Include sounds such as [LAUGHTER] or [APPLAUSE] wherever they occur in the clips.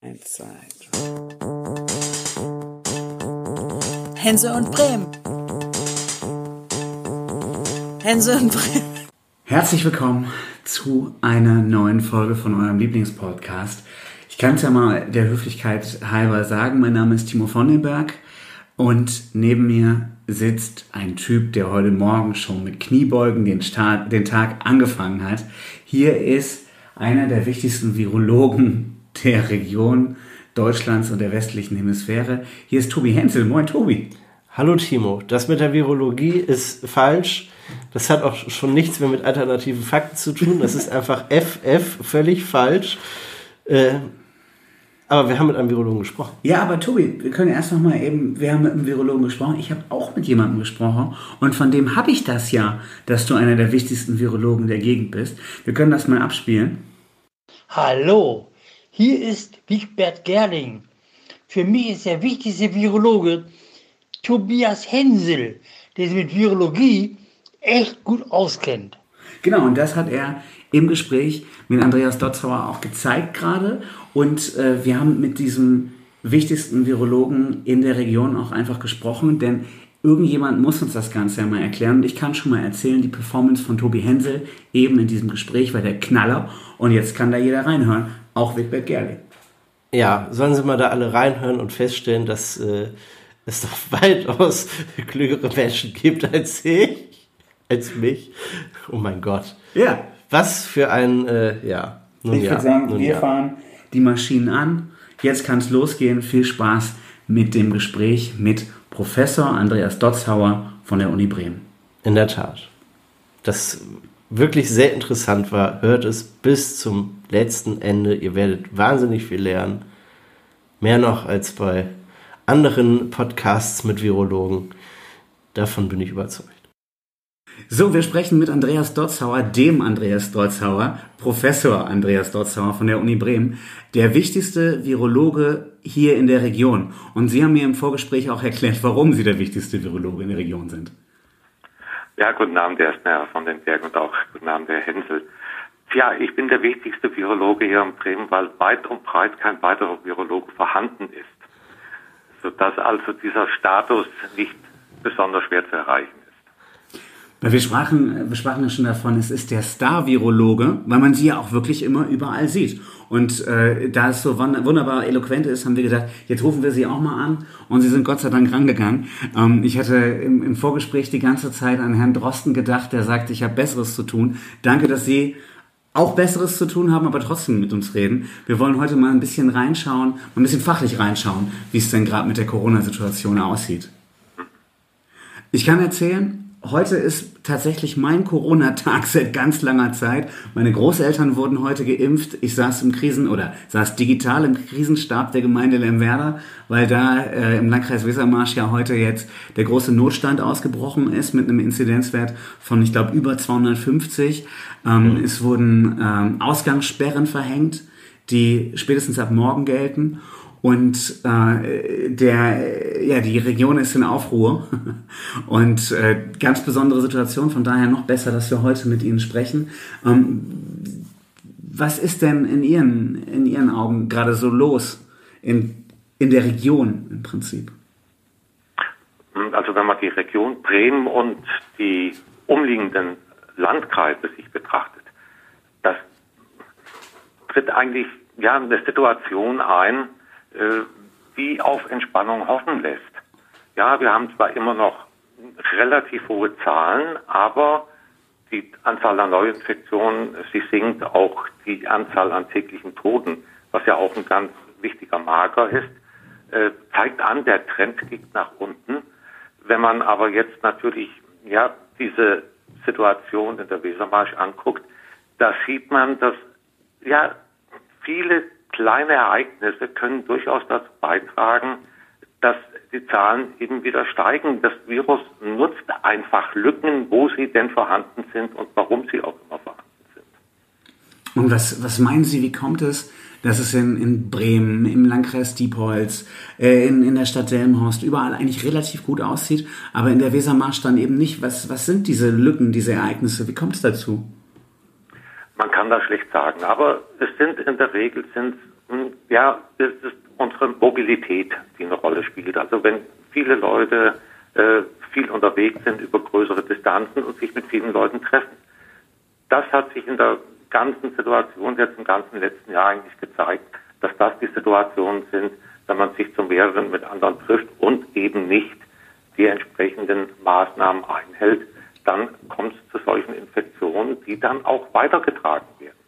Eins, zwei, drei. Hense und Bremen. Hense und Bremen. Herzlich willkommen zu einer neuen Folge von eurem Lieblingspodcast. Ich kann es ja mal der Höflichkeit halber sagen. Mein Name ist Timo von den Berg und neben mir sitzt ein Typ, der heute Morgen schon mit Kniebeugen den, Start, den Tag angefangen hat. Hier ist einer der wichtigsten Virologen der Region Deutschlands und der westlichen Hemisphäre. Hier ist Tobi Hensel. Moin, Tobi. Hallo, Timo. Das mit der Virologie ist falsch. Das hat auch schon nichts mehr mit alternativen Fakten zu tun. Das ist einfach [LAUGHS] FF, völlig falsch. Äh, aber wir haben mit einem Virologen gesprochen. Ja, aber Tobi, wir können erst noch mal eben, wir haben mit einem Virologen gesprochen. Ich habe auch mit jemandem gesprochen und von dem habe ich das ja, dass du einer der wichtigsten Virologen der Gegend bist. Wir können das mal abspielen. Hallo, hier ist Wigbert Gerling. Für mich ist der wichtigste Virologe Tobias Hensel, der sich mit Virologie echt gut auskennt. Genau, und das hat er im Gespräch mit Andreas Dotzauer auch gezeigt gerade. Und äh, wir haben mit diesem wichtigsten Virologen in der Region auch einfach gesprochen, denn irgendjemand muss uns das Ganze ja mal erklären. Und ich kann schon mal erzählen, die Performance von Tobi Hensel eben in diesem Gespräch war der Knaller. Und jetzt kann da jeder reinhören, auch Wigbert Gerling. Ja, sollen Sie mal da alle reinhören und feststellen, dass äh, es doch [LAUGHS] weitaus klügere Menschen gibt als ich, als mich. Oh mein Gott. Ja. Was für ein, äh, ja. Nun ich ja, würde sagen, wir ja. fahren die Maschinen an. Jetzt kann es losgehen. Viel Spaß mit dem Gespräch mit Professor Andreas Dotzhauer von der Uni Bremen. In der Tat. Das wirklich sehr interessant war, hört es bis zum letzten Ende. Ihr werdet wahnsinnig viel lernen. Mehr noch als bei anderen Podcasts mit Virologen. Davon bin ich überzeugt. So, wir sprechen mit Andreas Dotzhauer, dem Andreas Dotzhauer, Professor Andreas Dotzhauer von der Uni Bremen, der wichtigste Virologe hier in der Region. Und Sie haben mir im Vorgespräch auch erklärt, warum Sie der wichtigste Virologe in der Region sind. Ja, guten Abend, Herr Sner von den Bergen und auch guten Abend, Herr Hensel. Tja, ich bin der wichtigste Virologe hier in Bremen, weil weit und breit kein weiterer Virologe vorhanden ist. Sodass also dieser Status nicht besonders schwer zu erreichen weil wir sprachen, wir sprachen ja schon davon, es ist der Star-Virologe, weil man sie ja auch wirklich immer überall sieht. Und äh, da es so wunderbar eloquent ist, haben wir gedacht, jetzt rufen wir sie auch mal an. Und sie sind Gott sei Dank rangegangen. Ähm, ich hatte im, im Vorgespräch die ganze Zeit an Herrn Drosten gedacht, der sagt, ich habe Besseres zu tun. Danke, dass Sie auch Besseres zu tun haben, aber trotzdem mit uns reden. Wir wollen heute mal ein bisschen reinschauen, mal ein bisschen fachlich reinschauen, wie es denn gerade mit der Corona-Situation aussieht. Ich kann erzählen, heute ist tatsächlich mein Corona-Tag [LAUGHS] seit ganz langer Zeit. Meine Großeltern wurden heute geimpft. Ich saß im Krisen- oder saß digital im Krisenstab der Gemeinde Lemwerder, weil da äh, im Landkreis Wesermarsch ja heute jetzt der große Notstand ausgebrochen ist mit einem Inzidenzwert von, ich glaube, über 250. Ähm, mhm. Es wurden ähm, Ausgangssperren verhängt, die spätestens ab morgen gelten. Und äh, der, ja, die Region ist in Aufruhr [LAUGHS] und äh, ganz besondere Situation. Von daher noch besser, dass wir heute mit Ihnen sprechen. Ähm, was ist denn in Ihren, in Ihren Augen gerade so los in, in der Region im Prinzip? Also wenn man die Region Bremen und die umliegenden Landkreise sich betrachtet, das tritt eigentlich ja eine Situation ein, äh, die auf Entspannung hoffen lässt. Ja, wir haben zwar immer noch relativ hohe Zahlen, aber die Anzahl an Neuinfektionen, sie sinkt auch die Anzahl an täglichen Toten, was ja auch ein ganz wichtiger Marker ist, äh, zeigt an, der Trend geht nach unten. Wenn man aber jetzt natürlich ja diese Situation in der Wesermarsch anguckt, da sieht man, dass ja viele kleine Ereignisse können durchaus dazu beitragen, dass die Zahlen eben wieder steigen. Das Virus nutzt einfach Lücken, wo sie denn vorhanden sind und warum sie auch immer vorhanden sind. Und was, was meinen Sie, wie kommt es, dass es in, in Bremen, im Landkreis Diepholz, äh, in, in der Stadt Delmenhorst überall eigentlich relativ gut aussieht, aber in der Wesermarsch dann eben nicht? Was, was sind diese Lücken, diese Ereignisse? Wie kommt es dazu? Man kann das schlecht sagen, aber es sind in der Regel sind hm, ja, es ist unsere Mobilität, die eine Rolle spielt. Also wenn viele Leute äh, viel unterwegs sind über größere Distanzen und sich mit vielen Leuten treffen. Das hat sich in der ganzen Situation jetzt im ganzen letzten Jahr eigentlich gezeigt, dass das die Situationen sind, wenn man sich zu mehreren mit anderen trifft und eben nicht die entsprechenden Maßnahmen einhält, dann kommt es zu solchen Infektionen, die dann auch weitergetragen werden.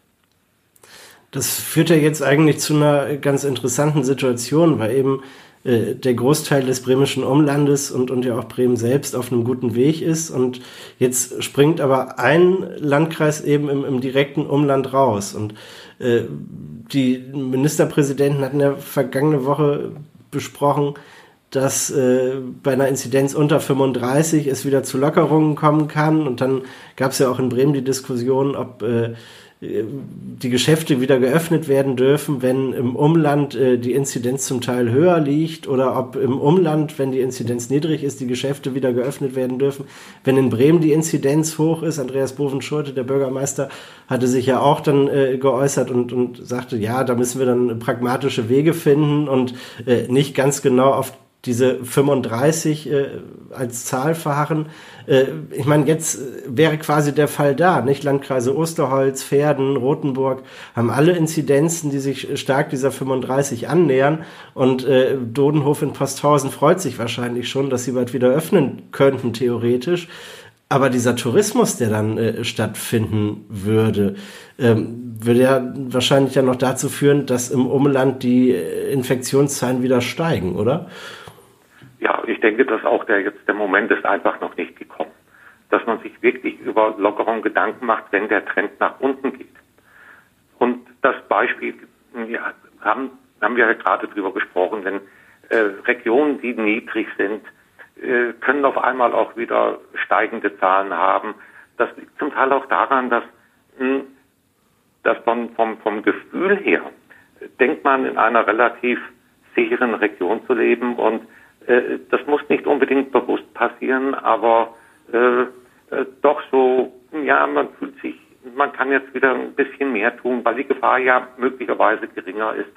Das führt ja jetzt eigentlich zu einer ganz interessanten Situation, weil eben äh, der Großteil des bremischen Umlandes und, und ja auch Bremen selbst auf einem guten Weg ist. Und jetzt springt aber ein Landkreis eben im, im direkten Umland raus. Und äh, die Ministerpräsidenten hatten ja vergangene Woche besprochen, dass äh, bei einer Inzidenz unter 35 es wieder zu Lockerungen kommen kann. Und dann gab es ja auch in Bremen die Diskussion, ob äh, die Geschäfte wieder geöffnet werden dürfen, wenn im Umland äh, die Inzidenz zum Teil höher liegt oder ob im Umland, wenn die Inzidenz niedrig ist, die Geschäfte wieder geöffnet werden dürfen. Wenn in Bremen die Inzidenz hoch ist, Andreas Bovenschulte, der Bürgermeister, hatte sich ja auch dann äh, geäußert und, und sagte, ja, da müssen wir dann pragmatische Wege finden und äh, nicht ganz genau auf diese 35 äh, als Zahl verharren. Äh, ich meine, jetzt wäre quasi der Fall da, nicht? Landkreise Osterholz, Pferden, Rothenburg haben alle Inzidenzen, die sich stark dieser 35 annähern. Und äh, Dodenhof in Posthausen freut sich wahrscheinlich schon, dass sie bald wieder öffnen könnten, theoretisch. Aber dieser Tourismus, der dann äh, stattfinden würde, ähm, würde ja wahrscheinlich ja noch dazu führen, dass im Umland die äh, Infektionszahlen wieder steigen, oder? Ja, ich denke, dass auch der jetzt der Moment ist einfach noch nicht gekommen, dass man sich wirklich über Lockerung Gedanken macht, wenn der Trend nach unten geht. Und das Beispiel ja, haben, haben wir ja gerade drüber gesprochen, wenn äh, Regionen, die niedrig sind, äh, können auf einmal auch wieder steigende Zahlen haben. Das liegt zum Teil auch daran, dass, mh, hm, dass man vom, vom Gefühl her denkt man in einer relativ sicheren Region zu leben und äh, das muss nicht unbedingt bewusst passieren, aber äh, äh, doch so, ja, man fühlt sich, man kann jetzt wieder ein bisschen mehr tun, weil die Gefahr ja möglicherweise geringer ist.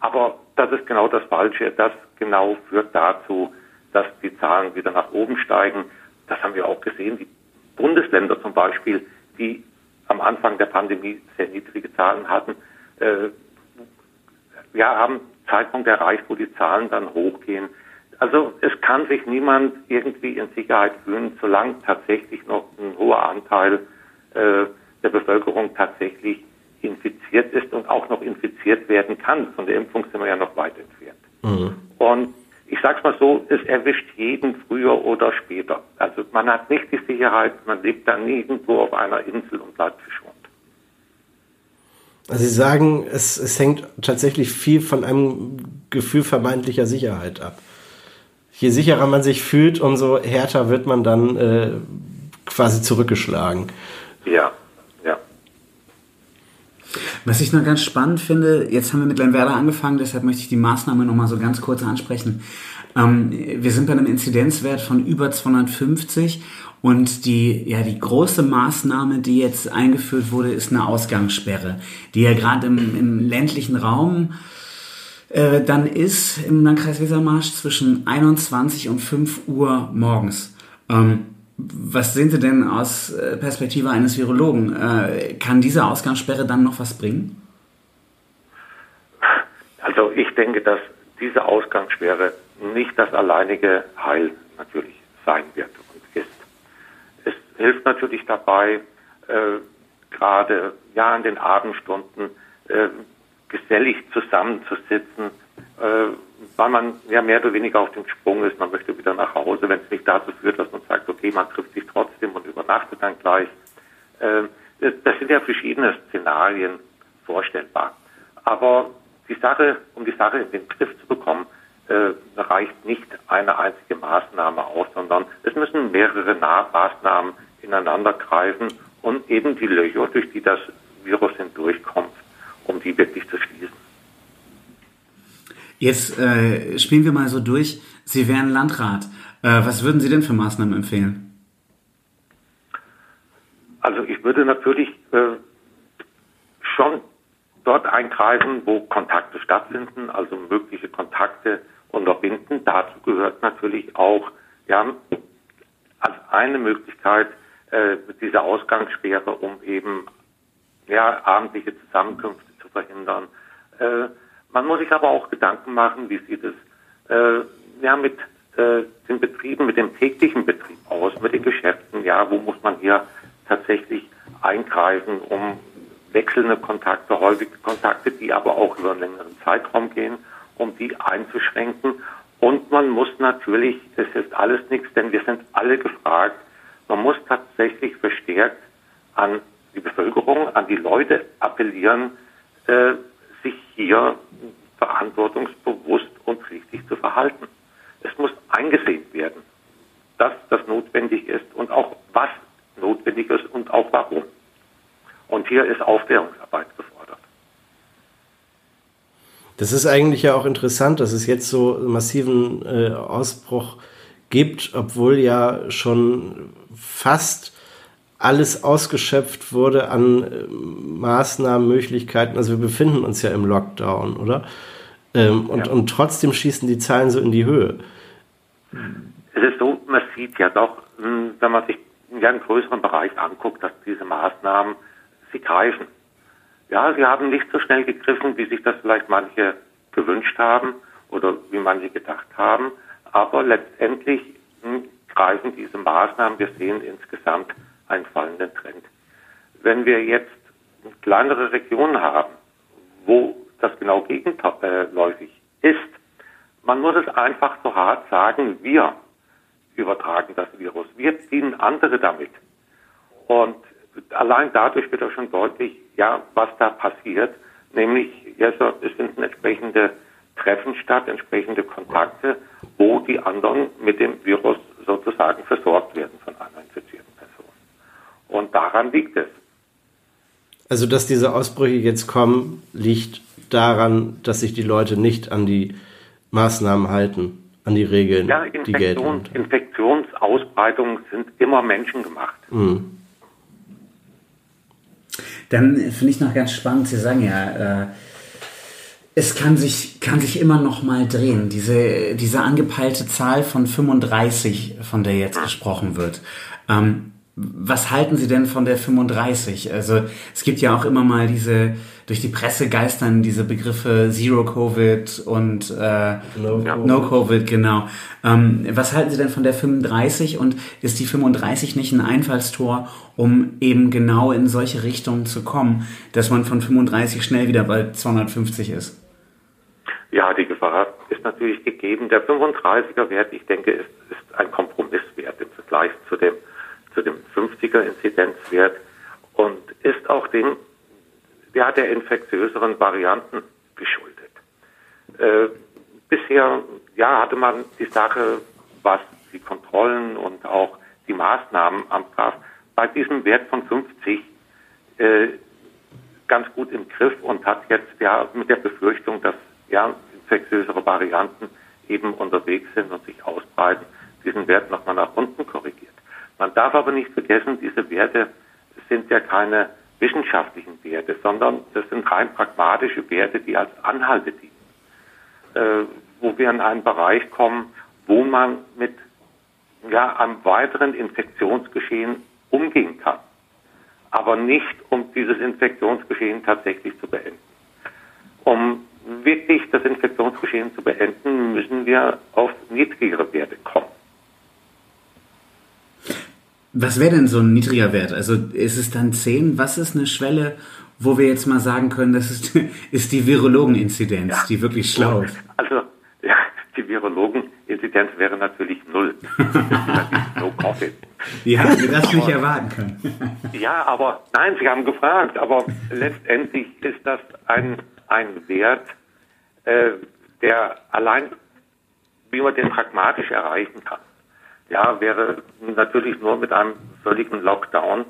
Aber das ist genau das Falsche. Das genau führt dazu, dass die Zahlen wieder nach oben steigen. Das haben wir auch gesehen. Die Bundesländer zum Beispiel, die am Anfang der Pandemie sehr niedrige Zahlen hatten, äh, ja, haben Zeitpunkt erreicht, wo die Zahlen dann hochgehen. Also es kann sich niemand irgendwie in Sicherheit fühlen, solange tatsächlich noch ein hoher Anteil äh, der Bevölkerung tatsächlich infiziert ist und auch noch infiziert werden kann. Von der Impfung sind wir ja noch weit entfernt. Mhm. Und ich sage es mal so, es erwischt jeden früher oder später. Also man hat nicht die Sicherheit, man lebt dann nirgendwo auf einer Insel und bleibt verschont. Also Sie sagen, es, es hängt tatsächlich viel von einem Gefühl vermeintlicher Sicherheit ab je sicherer man sich fühlt, umso härter wird man dann äh, quasi zurückgeschlagen. Ja, ja. Was ich noch ganz spannend finde, jetzt haben wir mit Lernwerder angefangen, deshalb möchte ich die Maßnahme nochmal so ganz kurz ansprechen. Ähm, wir sind bei einem Inzidenzwert von über 250 und die, ja, die große Maßnahme, die jetzt eingeführt wurde, ist eine Ausgangssperre, die ja gerade im, im ländlichen Raum äh, dann ist im Landkreis Wesermarsch zwischen 21 und 5 Uhr morgens. Ähm, was sehen Sie denn aus äh, Perspektive eines Virologen? Äh, kann diese Ausgangssperre dann noch was bringen? Also ich denke, dass diese Ausgangssperre nicht das alleinige Heil natürlich sein wird und ist. Es hilft natürlich dabei, äh, gerade ja in den Abendstunden äh, gesellig zusammenzusitzen, äh, weil man ja mehr oder weniger auf dem Sprung ist. Man möchte wieder nach Hause, wenn es nicht dazu führt, dass man sagt, okay, man trifft sich trotzdem und übernachtet dann gleich. Äh, das sind ja verschiedene Szenarien vorstellbar. Aber die Sache, um die Sache in den Griff zu bekommen, äh, reicht nicht eine einzige Maßnahme aus, sondern es müssen mehrere Maßnahmen ineinander greifen und eben die Löcher, durch die das Virus hindurchkommt, um die wirklich zu schließen. Jetzt äh, spielen wir mal so durch. Sie wären Landrat. Äh, was würden Sie denn für Maßnahmen empfehlen? Also ich würde natürlich äh, schon dort einkreisen, wo Kontakte stattfinden, also mögliche Kontakte unterbinden. Dazu gehört natürlich auch ja, als eine Möglichkeit äh, diese Ausgangssperre, um eben ja, abendliche Zusammenkünfte zu verhindern. Äh, man muss sich aber auch Gedanken machen, wie sieht es äh, ja, mit äh, den Betrieben, mit dem täglichen Betrieb aus, mit den Geschäften, ja, wo muss man hier tatsächlich eingreifen, um wechselnde Kontakte, häufige Kontakte, die aber auch über einen längeren Zeitraum gehen, um die einzuschränken. Und man muss natürlich, es ist alles nichts, denn wir sind alle gefragt, man muss tatsächlich verstärkt an die Bevölkerung, an die Leute appellieren, äh, sich hier verantwortungsbewusst und richtig zu verhalten. Es muss eingesehen werden, dass das notwendig ist und auch was notwendig ist und auch warum. Und hier ist Aufklärungsarbeit gefordert. Das ist eigentlich ja auch interessant, dass es jetzt so massiven äh, Ausbruch gibt, obwohl ja schon fast alles ausgeschöpft wurde an äh, Maßnahmen, Möglichkeiten. Also wir befinden uns ja im Lockdown, oder? Ähm, und, ja. und trotzdem schießen die Zahlen so in die Höhe. Es ist so, man sieht ja doch, hm, wenn man sich einen größeren Bereich anguckt, dass diese Maßnahmen, sie greifen. Ja, sie haben nicht so schnell gegriffen, wie sich das vielleicht manche gewünscht haben oder wie manche gedacht haben. Aber letztendlich hm, greifen diese Maßnahmen. Wir sehen insgesamt einen fallenden Trend. Wenn wir jetzt kleinere Regionen haben, wo das genau gegenläufig ist, man muss es einfach so hart sagen, wir übertragen das Virus. Wir ziehen andere damit. Und allein dadurch wird auch schon deutlich, ja, was da passiert. Nämlich, es finden entsprechende Treffen statt, entsprechende Kontakte, wo die anderen mit dem Virus sozusagen versorgt werden von einer infizierten. Und daran liegt es. Also, dass diese Ausbrüche jetzt kommen, liegt daran, dass sich die Leute nicht an die Maßnahmen halten an die Regeln, ja, die gelten. Infektionsausbreitungen sind immer menschengemacht. Mhm. Dann finde ich noch ganz spannend, Sie sagen ja, äh, es kann sich, kann sich immer noch mal drehen. Diese, diese angepeilte Zahl von 35, von der jetzt gesprochen wird. Ähm, was halten Sie denn von der 35? Also es gibt ja auch immer mal diese, durch die Presse geistern diese Begriffe Zero Covid und äh, No, Covid. no Covid, genau. Ähm, was halten Sie denn von der 35 und ist die 35 nicht ein Einfallstor, um eben genau in solche Richtungen zu kommen, dass man von 35 schnell wieder bei 250 ist? Ja, die Gefahr ist natürlich gegeben. Der 35er Wert, ich denke, ist, ist ein Kompromisswert im Vergleich zu dem zu dem 50er Inzidenzwert und ist auch den ja, der infektiöseren Varianten geschuldet. Äh, bisher ja, hatte man die Sache, was die Kontrollen und auch die Maßnahmen antraf, bei diesem Wert von 50 äh, ganz gut im Griff und hat jetzt ja mit der Befürchtung, dass ja infektiösere Varianten eben unterwegs sind und sich ausbreiten, diesen Wert nochmal nach unten korrigiert. Man darf aber nicht vergessen, diese Werte sind ja keine wissenschaftlichen Werte, sondern das sind rein pragmatische Werte, die als Anhalte dienen, äh, wo wir in einen Bereich kommen, wo man mit ja, einem weiteren Infektionsgeschehen umgehen kann, aber nicht um dieses Infektionsgeschehen tatsächlich zu beenden. Um wirklich das Infektionsgeschehen zu beenden, müssen wir auf niedrigere Werte kommen. Was wäre denn so ein niedriger Wert? Also ist es dann 10? Was ist eine Schwelle, wo wir jetzt mal sagen können, das ist, [LAUGHS] ist die Virologeninzidenz, ja. die wirklich schlau ist? Also ja, die Virologeninzidenz wäre natürlich null. [LAUGHS] no. Die hätten wir das nicht erwarten können. [LAUGHS] ja, aber nein, Sie haben gefragt, aber letztendlich ist das ein, ein Wert, äh, der allein, wie man den pragmatisch erreichen kann ja, wäre natürlich nur mit einem völligen Lockdown.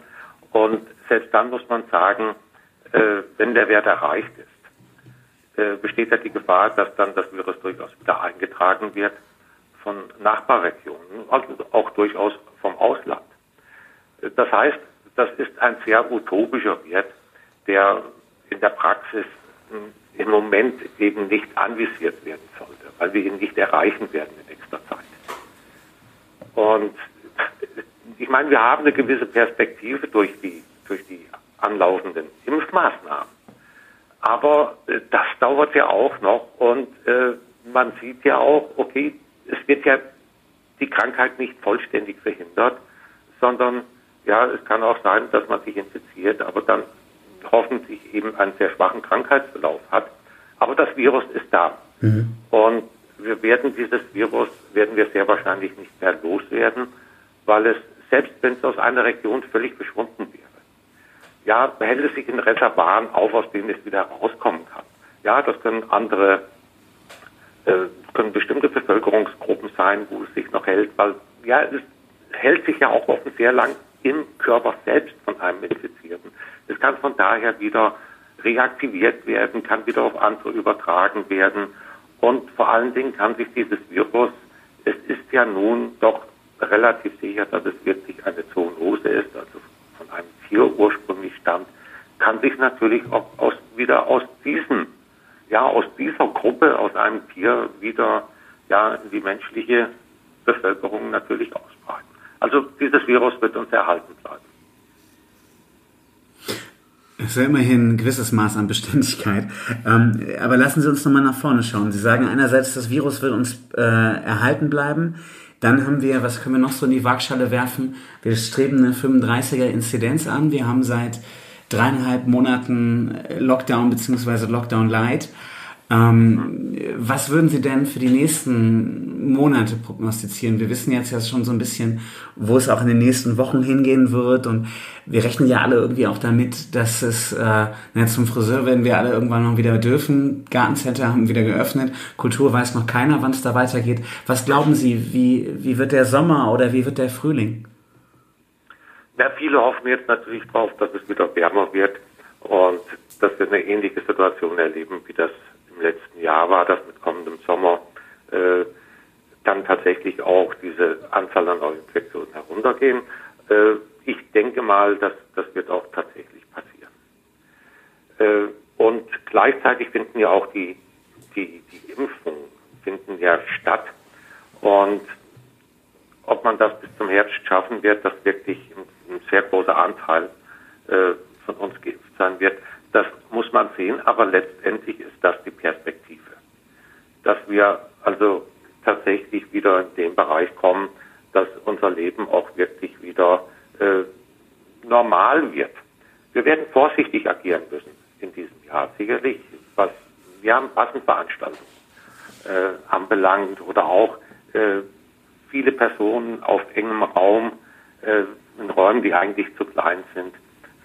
Und selbst dann muss man sagen, äh, wenn der Wert erreicht ist, äh, besteht ja die Gefahr, dass dann das Virus durchaus wieder eingetragen wird von Nachbarregionen, also auch durchaus vom Ausland. Das heißt, das ist ein sehr utopischer Wert, der in der Praxis mh, im Moment eben nicht anvisiert werden sollte, weil wir ihn nicht erreichen werden in nächster. Und ich meine, wir haben eine gewisse Perspektive durch die, durch die anlaufenden Impfmaßnahmen. Aber äh, das dauert ja auch noch und äh, man sieht ja auch, okay, es wird ja die Krankheit nicht vollständig verhindert, sondern ja, es kann auch sein, dass man sich infiziert, aber dann hoffentlich eben einen sehr schwachen Krankheitsverlauf hat. Aber das Virus ist da. Mhm. Und wir werden dieses Virus, werden wir sehr wahrscheinlich nicht mehr loswerden, weil es, selbst wenn es aus einer Region völlig verschwunden wäre, ja, hält es sich in Reservaren auf, aus denen es wieder rauskommen kann. Ja, das können andere, äh, können bestimmte Bevölkerungsgruppen sein, wo es sich noch hält, weil, ja, es hält sich ja auch offen sehr lang im Körper selbst von einem Infizierten. Es kann von daher wieder reaktiviert werden, kann wieder auf andere übertragen werden. Und vor allen Dingen kann sich dieses Virus, es ist ja nun doch relativ sicher, dass es wirklich eine Zoonose ist, also von einem Tier ursprünglich stammt, kann sich natürlich auch aus, wieder aus diesem, ja, aus dieser Gruppe, aus einem Tier wieder, ja, in die menschliche Bevölkerung natürlich ausbreiten. Also dieses Virus wird uns erhalten bleiben. Es ist ja immerhin ein gewisses Maß an Beständigkeit. Ähm, aber lassen Sie uns nochmal nach vorne schauen. Sie sagen einerseits, das Virus wird uns äh, erhalten bleiben. Dann haben wir, was können wir noch so in die Waagschale werfen? Wir streben eine 35er Inzidenz an. Wir haben seit dreieinhalb Monaten Lockdown bzw. Lockdown Light. Ähm, was würden Sie denn für die nächsten Monate prognostizieren? Wir wissen jetzt ja schon so ein bisschen, wo es auch in den nächsten Wochen hingehen wird und wir rechnen ja alle irgendwie auch damit, dass es, äh, na, zum Friseur werden wir alle irgendwann noch wieder dürfen. Gartencenter haben wieder geöffnet. Kultur weiß noch keiner, wann es da weitergeht. Was glauben Sie, wie, wie wird der Sommer oder wie wird der Frühling? Ja, viele hoffen jetzt natürlich drauf, dass es wieder wärmer wird und dass wir eine ähnliche Situation erleben, wie das im letzten Jahr war, dass mit kommendem Sommer äh, dann tatsächlich auch diese Anzahl an Neuinfektionen heruntergehen. Äh, ich denke mal, dass das wird auch tatsächlich passieren. Äh, und gleichzeitig finden ja auch die, die, die Impfungen finden ja statt. Und ob man das bis zum Herbst schaffen wird, dass wirklich ein, ein sehr großer Anteil äh, von uns geimpft sein wird, das muss man sehen, aber letztendlich ist das die Perspektive. Dass wir also tatsächlich wieder in den Bereich kommen, dass unser Leben auch wirklich wieder äh, normal wird. Wir werden vorsichtig agieren müssen in diesem Jahr, sicherlich, was wir haben Massenveranstaltungen äh, anbelangt oder auch äh, viele Personen auf engem Raum, äh, in Räumen, die eigentlich zu klein sind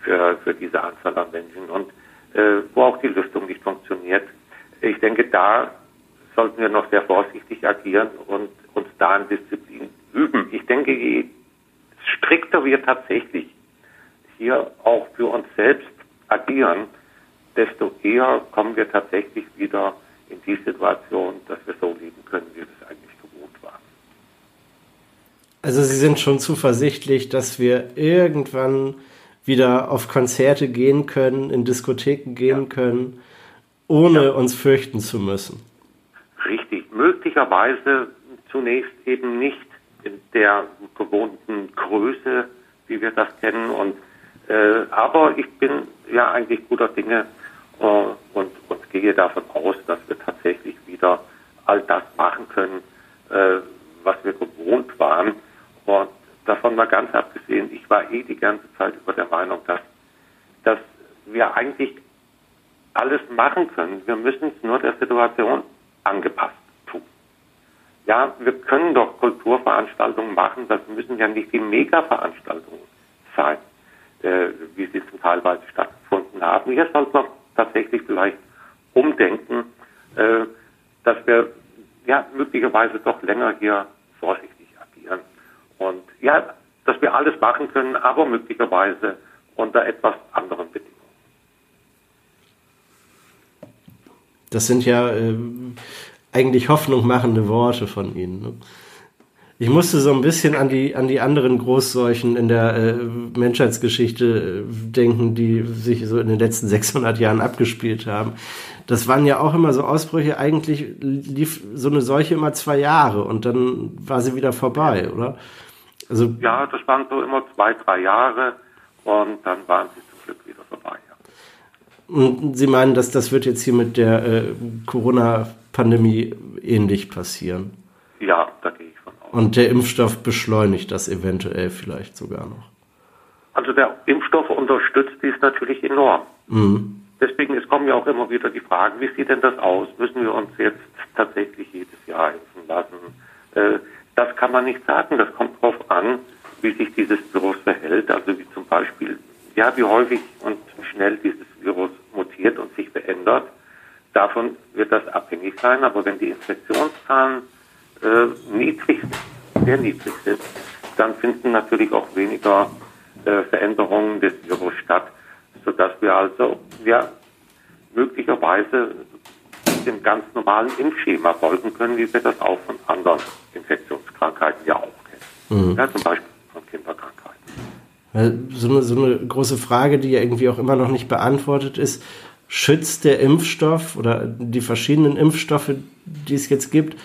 für, für diese Anzahl an Menschen und äh, wo auch die Lüftung nicht funktioniert. Ich denke, da sollten wir noch sehr vorsichtig agieren und uns da in Disziplin üben. Ich denke, je strikter wir tatsächlich hier auch für uns selbst agieren, desto eher kommen wir tatsächlich wieder in die Situation, dass wir so leben können, wie es eigentlich gewohnt waren. Also Sie sind schon zuversichtlich, dass wir irgendwann wieder auf Konzerte gehen können, in Diskotheken gehen ja. können, ohne ja. uns fürchten zu müssen. Richtig. Möglicherweise zunächst eben nicht in der gewohnten Größe, wie wir das kennen. Und äh, aber ich bin ja eigentlich guter Dinge äh, und, und gehe davon aus, dass wir tatsächlich wieder all das machen können, äh, was wir gewohnt waren. Und davon mal ganz abgesehen, ich war eh die ganze Zeit über der Meinung, dass, dass wir eigentlich alles machen können. Wir müssen es nur der Situation angepasst tun. Ja, wir können doch Kulturveranstaltungen machen, das müssen ja nicht die Mega-Veranstaltungen sein, äh, wie sie zum teilweise stattgefunden haben. Hier sollte man tatsächlich vielleicht umdenken, äh, dass wir ja möglicherweise doch länger hier vorsichtig. Und ja, dass wir alles machen können, aber möglicherweise unter etwas anderen Bedingungen. Das sind ja äh, eigentlich hoffnungmachende Worte von Ihnen. Ne? Ich musste so ein bisschen an die, an die anderen Großseuchen in der äh, Menschheitsgeschichte äh, denken, die sich so in den letzten 600 Jahren abgespielt haben. Das waren ja auch immer so Ausbrüche. Eigentlich lief so eine Seuche immer zwei Jahre und dann war sie wieder vorbei, oder? Also, ja, das waren so immer zwei, drei Jahre und dann waren sie zum Glück wieder vorbei. Und Sie meinen, dass das wird jetzt hier mit der äh, Corona-Pandemie ähnlich passieren? Ja, da gehe ich von aus. Und der Impfstoff beschleunigt das eventuell vielleicht sogar noch? Also der Impfstoff unterstützt dies natürlich enorm. Mhm. Deswegen, es kommen ja auch immer wieder die Fragen, wie sieht denn das aus? Müssen wir uns jetzt tatsächlich jedes Jahr impfen lassen? Äh, das kann man nicht sagen. Das kommt darauf an, wie sich dieses Virus verhält. Also wie zum Beispiel, ja, wie häufig und schnell dieses Virus mutiert und sich verändert. Davon wird das abhängig sein. Aber wenn die Infektionszahlen äh, niedrig sehr niedrig sind, dann finden natürlich auch weniger äh, Veränderungen des Virus statt, sodass wir also ja, möglicherweise dem ganz normalen Impfschema folgen können, wie wir das auch von anderen Infektionskrankheiten ja auch kennen. Mhm. Ja, zum Beispiel von Kinderkrankheiten. So eine, so eine große Frage, die ja irgendwie auch immer noch nicht beantwortet ist, schützt der Impfstoff oder die verschiedenen Impfstoffe, die es jetzt gibt,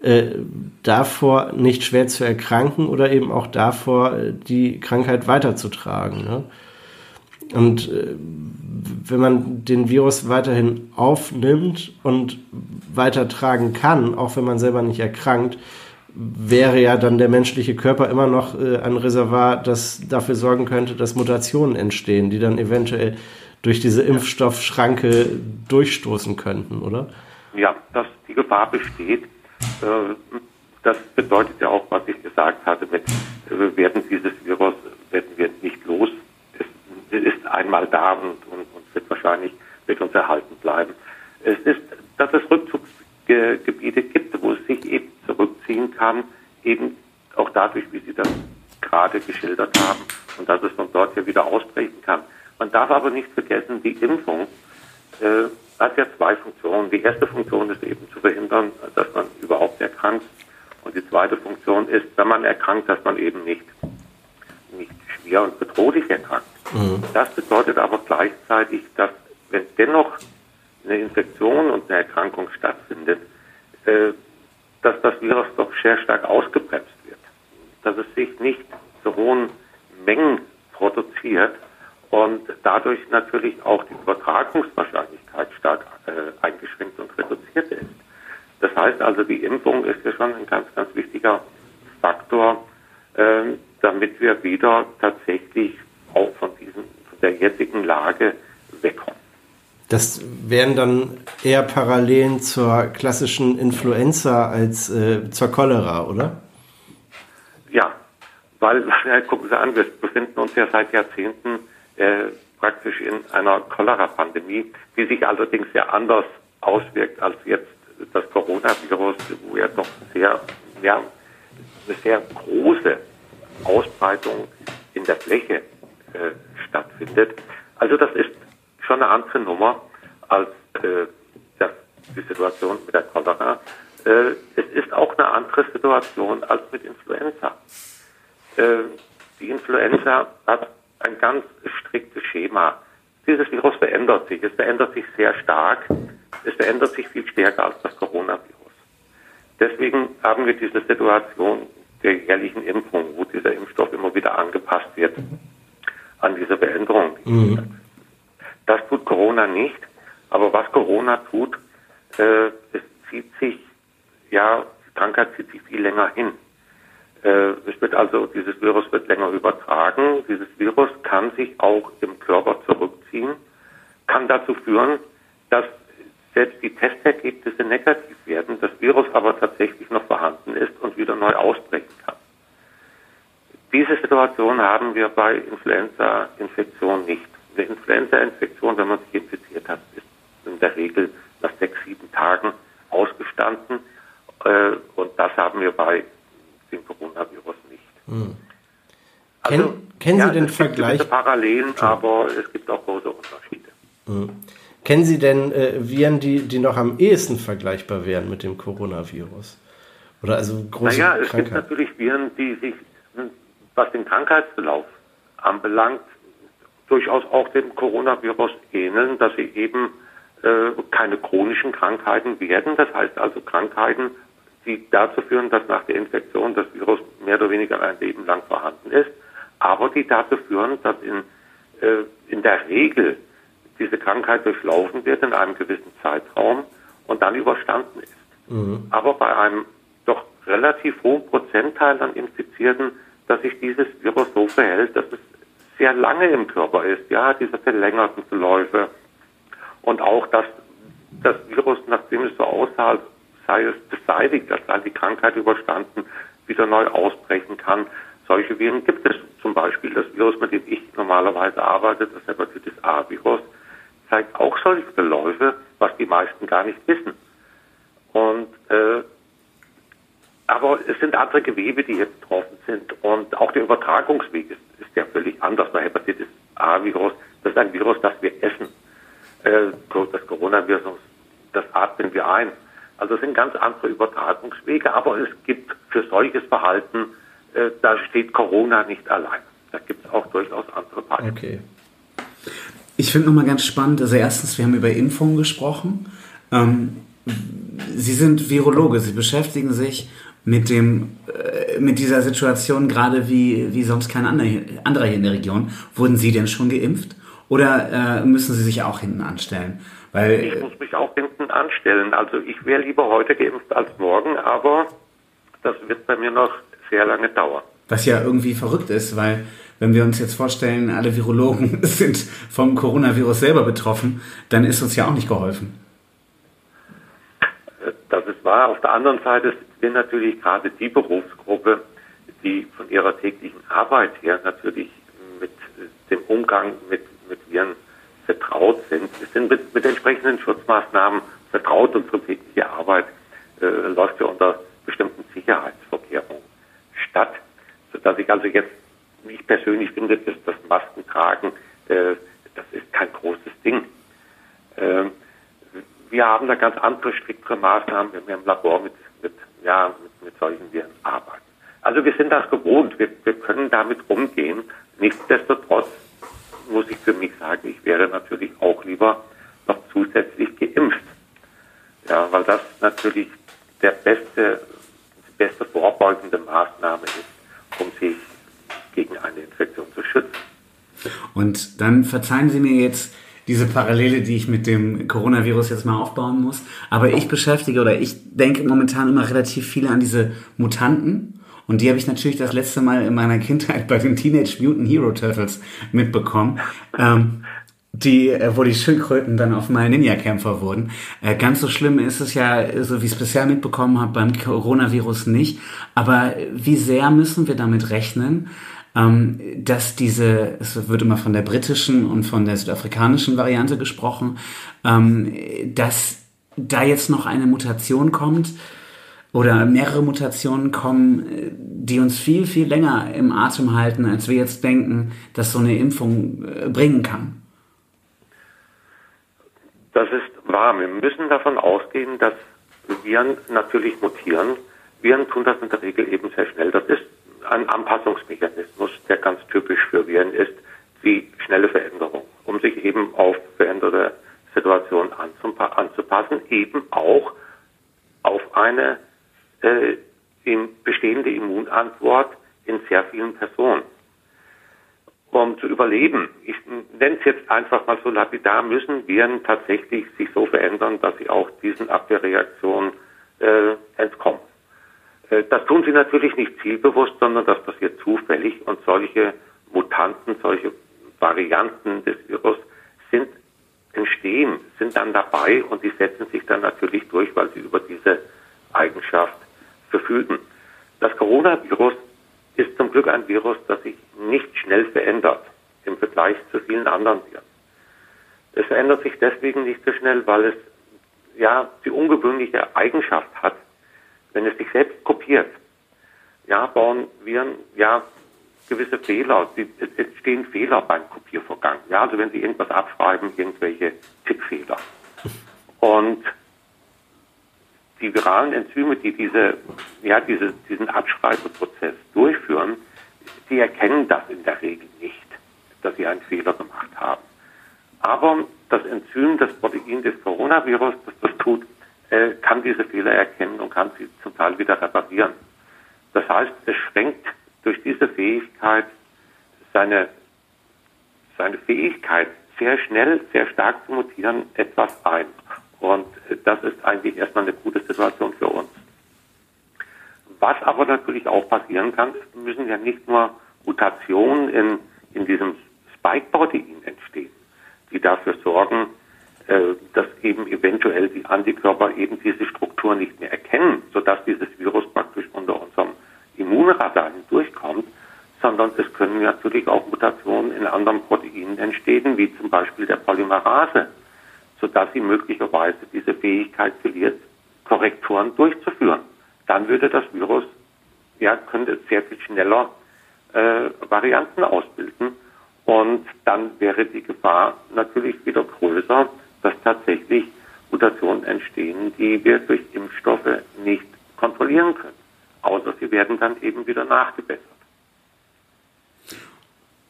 äh, davor nicht schwer zu erkranken oder eben auch davor, die Krankheit weiterzutragen. Ne? Und äh, wenn man den Virus weiterhin aufnimmt und weitertragen kann, auch wenn man selber nicht erkrankt, wäre ja dann der menschliche Körper immer noch äh, ein Reservoir, das dafür sorgen könnte, dass Mutationen entstehen, die dann eventuell durch diese Impfstoffschranke durchstoßen könnten, oder? Ja, dass die Gefahr besteht. Äh, das bedeutet ja auch, was ich gesagt hatte, mit, wir werden dieses Virus werden wir nicht los ist einmal da und, und, und wird wahrscheinlich mit uns erhalten bleiben. Es ist, dass es Rückzugsgebiete gibt, wo es sich eben zurückziehen kann, eben auch dadurch, wie Sie das gerade geschildert haben, und dass es von dort ja wieder ausbrechen kann. Man darf aber nicht vergessen, die Impfung äh, hat ja zwei Funktionen. Die erste Funktion ist eben zu verhindern, dass man überhaupt erkrankt. Und die zweite Funktion ist, wenn man erkrankt, dass man eben nicht, nicht schwer und bedrohlich erkrankt. Mhm. Das bedeutet aber gleichzeitig, dass wenn dennoch eine Infektion und eine Erkrankung stattfindet, äh, dass das Virus doch sehr stark ausgebremst wird. Dass es sich nicht zu hohen Mengen produziert und dadurch natürlich auch die Übertragungswahrscheinlichkeit stark äh, eingeschränkt und reduziert ist. Das heißt also, die Impfung ist ja schon ein ganz, ganz wichtiger Faktor, äh, damit wir wieder tatsächlich auch von, diesem, von der jetzigen Lage wegkommen. Das wären dann eher Parallelen zur klassischen Influenza als äh, zur Cholera, oder? Ja, [LAUGHS] weil, ja, gucken Sie an, wir befinden uns ja seit Jahrzehnten äh, praktisch in einer Cholera-Pandemie, die sich allerdings sehr anders auswirkt als jetzt das Coronavirus, wo ja doch sehr, ja, eine sehr große Ausbreitung in der Fläche äh, stattfindet. Also das ist schon eine andere Nummer als äh, das, die Situation mit der Cholera. Äh, es ist auch eine andere Situation als mit Influenza. Äh, die Influenza hat ein ganz striktes Schema. Dieses Virus verändert sich. Es verändert sich sehr stark. Es verändert sich viel stärker als das Coronavirus. Deswegen haben wir diese Situation der jährlichen Impfung, wo dieser Impfstoff immer wieder angepasst wird an dieser Veränderung. Mhm. Das tut Corona nicht, aber was Corona tut, äh, es zieht sich, ja, die Krankheit zieht sich viel länger hin. Äh, es wird also, dieses Virus wird länger übertragen. Dieses Virus kann sich auch im Körper zurückziehen, kann dazu führen, dass selbst die Testergebnisse negativ werden, das Virus aber tatsächlich noch vorhanden ist und wieder neu ausbrechen kann. Diese Situation haben wir bei Influenza-Infektionen nicht. Eine Influenza-Infektion, wenn man sich infiziert hat, ist in der Regel nach sechs, sieben Tagen ausgestanden. Äh, und das haben wir bei dem Coronavirus nicht. Hm. Also, Ken, kennen ja, Sie den Vergleich? Gibt Parallelen, aber es gibt auch große Unterschiede. Hm. Kennen Sie denn äh, Viren, die, die noch am ehesten vergleichbar wären mit dem Coronavirus? Oder also große Naja, es gibt Krankheiten? natürlich Viren, die sich, was den Krankheitsverlauf anbelangt, durchaus auch dem Coronavirus ähneln, dass sie eben äh, keine chronischen Krankheiten werden. Das heißt also Krankheiten, die dazu führen, dass nach der Infektion das Virus mehr oder weniger ein Leben lang vorhanden ist, aber die dazu führen, dass in, äh, in der Regel diese Krankheit durchlaufen wird in einem gewissen Zeitraum und dann überstanden ist. Aber bei einem doch relativ hohen Prozentteil an Infizierten, dass sich dieses Virus so verhält, dass es sehr lange im Körper ist, ja, diese verlängerten Verläufe und auch, dass das Virus, nachdem es so aussah, sei es beseitigt, als sei die Krankheit überstanden, wieder neu ausbrechen kann. Solche Viren gibt es. Zum Beispiel das Virus, mit dem ich normalerweise arbeite, das Hepatitis A-Virus, zeigt auch solche Verläufe, was die meisten gar nicht wissen. Und äh, aber es sind andere Gewebe, die hier betroffen sind. Und auch der Übertragungsweg ist, ist ja völlig anders. Bei Hepatitis A-Virus, das ist ein Virus, das wir essen. Äh, das Coronavirus, das atmen wir ein. Also es sind ganz andere Übertragungswege. Aber es gibt für solches Verhalten, äh, da steht Corona nicht allein. Da gibt es auch durchaus andere Beispiele. Okay. Ich finde nochmal ganz spannend, also erstens, wir haben über Impfungen gesprochen. Ähm, Sie sind Virologe, Sie beschäftigen sich mit dem äh, mit dieser Situation gerade wie, wie sonst kein anderer, hier in der Region. Wurden Sie denn schon geimpft? Oder äh, müssen Sie sich auch hinten anstellen? Weil Ich muss mich auch hinten anstellen. Also ich wäre lieber heute geimpft als morgen, aber das wird bei mir noch sehr lange dauern. Was ja irgendwie verrückt ist, weil wenn wir uns jetzt vorstellen, alle Virologen [LAUGHS] sind vom Coronavirus selber betroffen, dann ist uns ja auch nicht geholfen. Wahr. Auf der anderen Seite sind natürlich gerade die Berufsgruppe, die von ihrer täglichen Arbeit her natürlich mit dem Umgang mit, mit Viren vertraut sind. Wir sind mit, mit entsprechenden Schutzmaßnahmen vertraut. Unsere tägliche Arbeit äh, läuft ja unter bestimmten Sicherheitsvorkehrungen statt, sodass ich also jetzt, ich persönlich finde, dass das Maskentragen, äh, das ist kein großes Ding. Ähm, wir haben da ganz andere striktere Maßnahmen, wenn wir im Labor mit, mit, ja, mit, mit solchen Viren arbeiten. Also wir sind das gewohnt, wir, wir können damit umgehen. Nichtsdestotrotz muss ich für mich sagen, ich wäre natürlich auch lieber noch zusätzlich geimpft. Ja, weil das natürlich der beste, die beste vorbeugende Maßnahme ist, um sich gegen eine Infektion zu schützen. Und dann verzeihen Sie mir jetzt diese Parallele, die ich mit dem Coronavirus jetzt mal aufbauen muss. Aber ich beschäftige oder ich denke momentan immer relativ viele an diese Mutanten. Und die habe ich natürlich das letzte Mal in meiner Kindheit bei den Teenage Mutant Hero Turtles mitbekommen. Ähm, die, äh, wo die Schildkröten dann auf mal Ninja-Kämpfer wurden. Äh, ganz so schlimm ist es ja, so wie ich es bisher mitbekommen habe, beim Coronavirus nicht. Aber wie sehr müssen wir damit rechnen, ähm, dass diese, es wird immer von der britischen und von der südafrikanischen Variante gesprochen, ähm, dass da jetzt noch eine Mutation kommt oder mehrere Mutationen kommen, äh, die uns viel, viel länger im Atem halten, als wir jetzt denken, dass so eine Impfung äh, bringen kann. Das ist wahr. Wir müssen davon ausgehen, dass Viren natürlich mutieren. Viren tun das in der Regel eben sehr schnell. Das ist ein Anpassungsmechanismus, der ganz typisch für Viren ist, wie schnelle Veränderung, um sich eben auf veränderte Situationen anzupassen, eben auch auf eine äh, bestehende Immunantwort in sehr vielen Personen. Um zu überleben, ich nenne es jetzt einfach mal so lapidar, müssen Viren tatsächlich sich so verändern, dass sie auch diesen Abwehrreaktionen äh, entkommen. Äh, das tun sie natürlich nicht zielbewusst, sondern das passiert zufällig und solche Mutanten, solche Varianten des Virus sind entstehen, sind dann dabei und die setzen sich dann natürlich durch, weil sie über diese Eigenschaft verfügen. Das Coronavirus ist zum Glück ein Virus, das sich nicht schnell verändert im Vergleich zu vielen anderen Viren. Es verändert sich deswegen nicht so schnell, weil es ja die ungewöhnliche Eigenschaft hat, wenn es sich selbst kopiert. Ja, bauen Viren ja gewisse Fehler, es entstehen Fehler beim Kopiervorgang. Ja, also wenn Sie irgendwas abschreiben, irgendwelche Tippfehler. Und die viralen Enzyme, die diese ja, diese, diesen Abschreibeprozess durchführen, die erkennen das in der Regel nicht, dass sie einen Fehler gemacht haben. Aber das Enzym, das Protein des Coronavirus, das das tut, äh, kann diese Fehler erkennen und kann sie zum Teil wieder reparieren. Das heißt, es schränkt durch diese Fähigkeit seine, seine Fähigkeit, sehr schnell, sehr stark zu mutieren, etwas ein. Und das ist eigentlich erstmal eine gute Situation für uns. Was aber natürlich auch passieren kann, müssen ja nicht nur Mutationen in, in diesem Spike-Protein entstehen, die dafür sorgen, dass eben eventuell die Antikörper eben diese Struktur nicht mehr erkennen, sodass dieses Virus praktisch unter unserem Immunradar hindurchkommt, sondern es können natürlich auch Mutationen in anderen Proteinen entstehen, wie zum Beispiel der Polymerase, sodass sie möglicherweise diese Fähigkeit verliert, Korrekturen durchzuführen. Dann würde das Virus, ja, könnte sehr viel schneller äh, Varianten ausbilden und dann wäre die Gefahr natürlich wieder größer, dass tatsächlich Mutationen entstehen, die wir durch Impfstoffe nicht kontrollieren können. Außer sie werden dann eben wieder nachgebessert.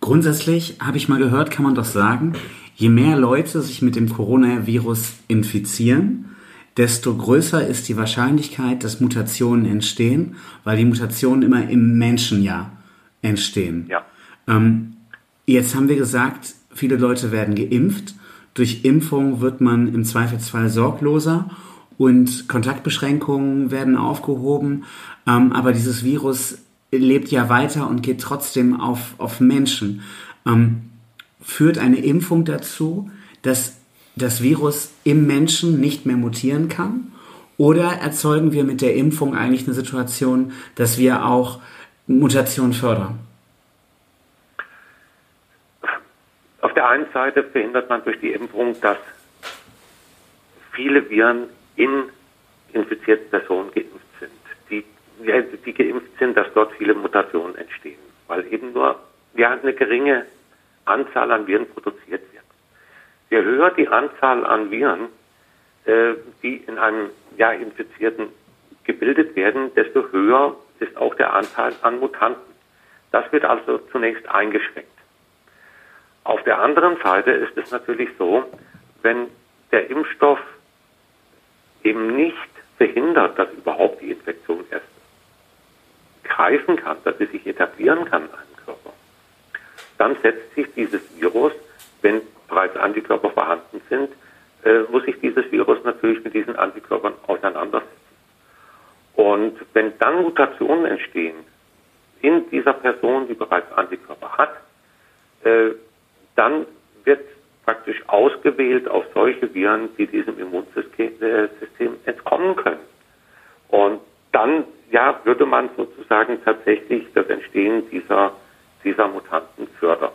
Grundsätzlich habe ich mal gehört, kann man doch sagen, je mehr Leute sich mit dem Coronavirus infizieren, desto größer ist die Wahrscheinlichkeit, dass Mutationen entstehen, weil die Mutationen immer im Menschen ja entstehen. Ja. Ähm, jetzt haben wir gesagt, viele Leute werden geimpft. Durch Impfung wird man im Zweifelsfall sorgloser und Kontaktbeschränkungen werden aufgehoben. Ähm, aber dieses Virus lebt ja weiter und geht trotzdem auf, auf Menschen. Ähm, führt eine Impfung dazu, dass das Virus im Menschen nicht mehr mutieren kann? Oder erzeugen wir mit der Impfung eigentlich eine Situation, dass wir auch Mutation fördern? Auf der einen Seite verhindert man durch die Impfung, dass viele Viren in infizierten Personen geimpft sind, die, die geimpft sind, dass dort viele Mutationen entstehen, weil eben nur ja, eine geringe Anzahl an Viren produziert wird. Je höher die Anzahl an Viren, äh, die in einem ja, Infizierten gebildet werden, desto höher ist auch der Anteil an Mutanten. Das wird also zunächst eingeschränkt. Auf der anderen Seite ist es natürlich so, wenn der Impfstoff eben nicht verhindert, dass überhaupt die Infektion erst greifen kann, dass sie sich etablieren kann in einem Körper, dann setzt sich dieses Virus, wenn bereits Antikörper vorhanden sind, äh, muss sich dieses Virus natürlich mit diesen Antikörpern auseinandersetzen. Und wenn dann Mutationen entstehen in dieser Person, die bereits Antikörper hat, äh, dann wird praktisch ausgewählt auf solche Viren, die diesem Immunsystem äh, entkommen können. Und dann ja, würde man sozusagen tatsächlich das Entstehen dieser, dieser Mutanten fördern.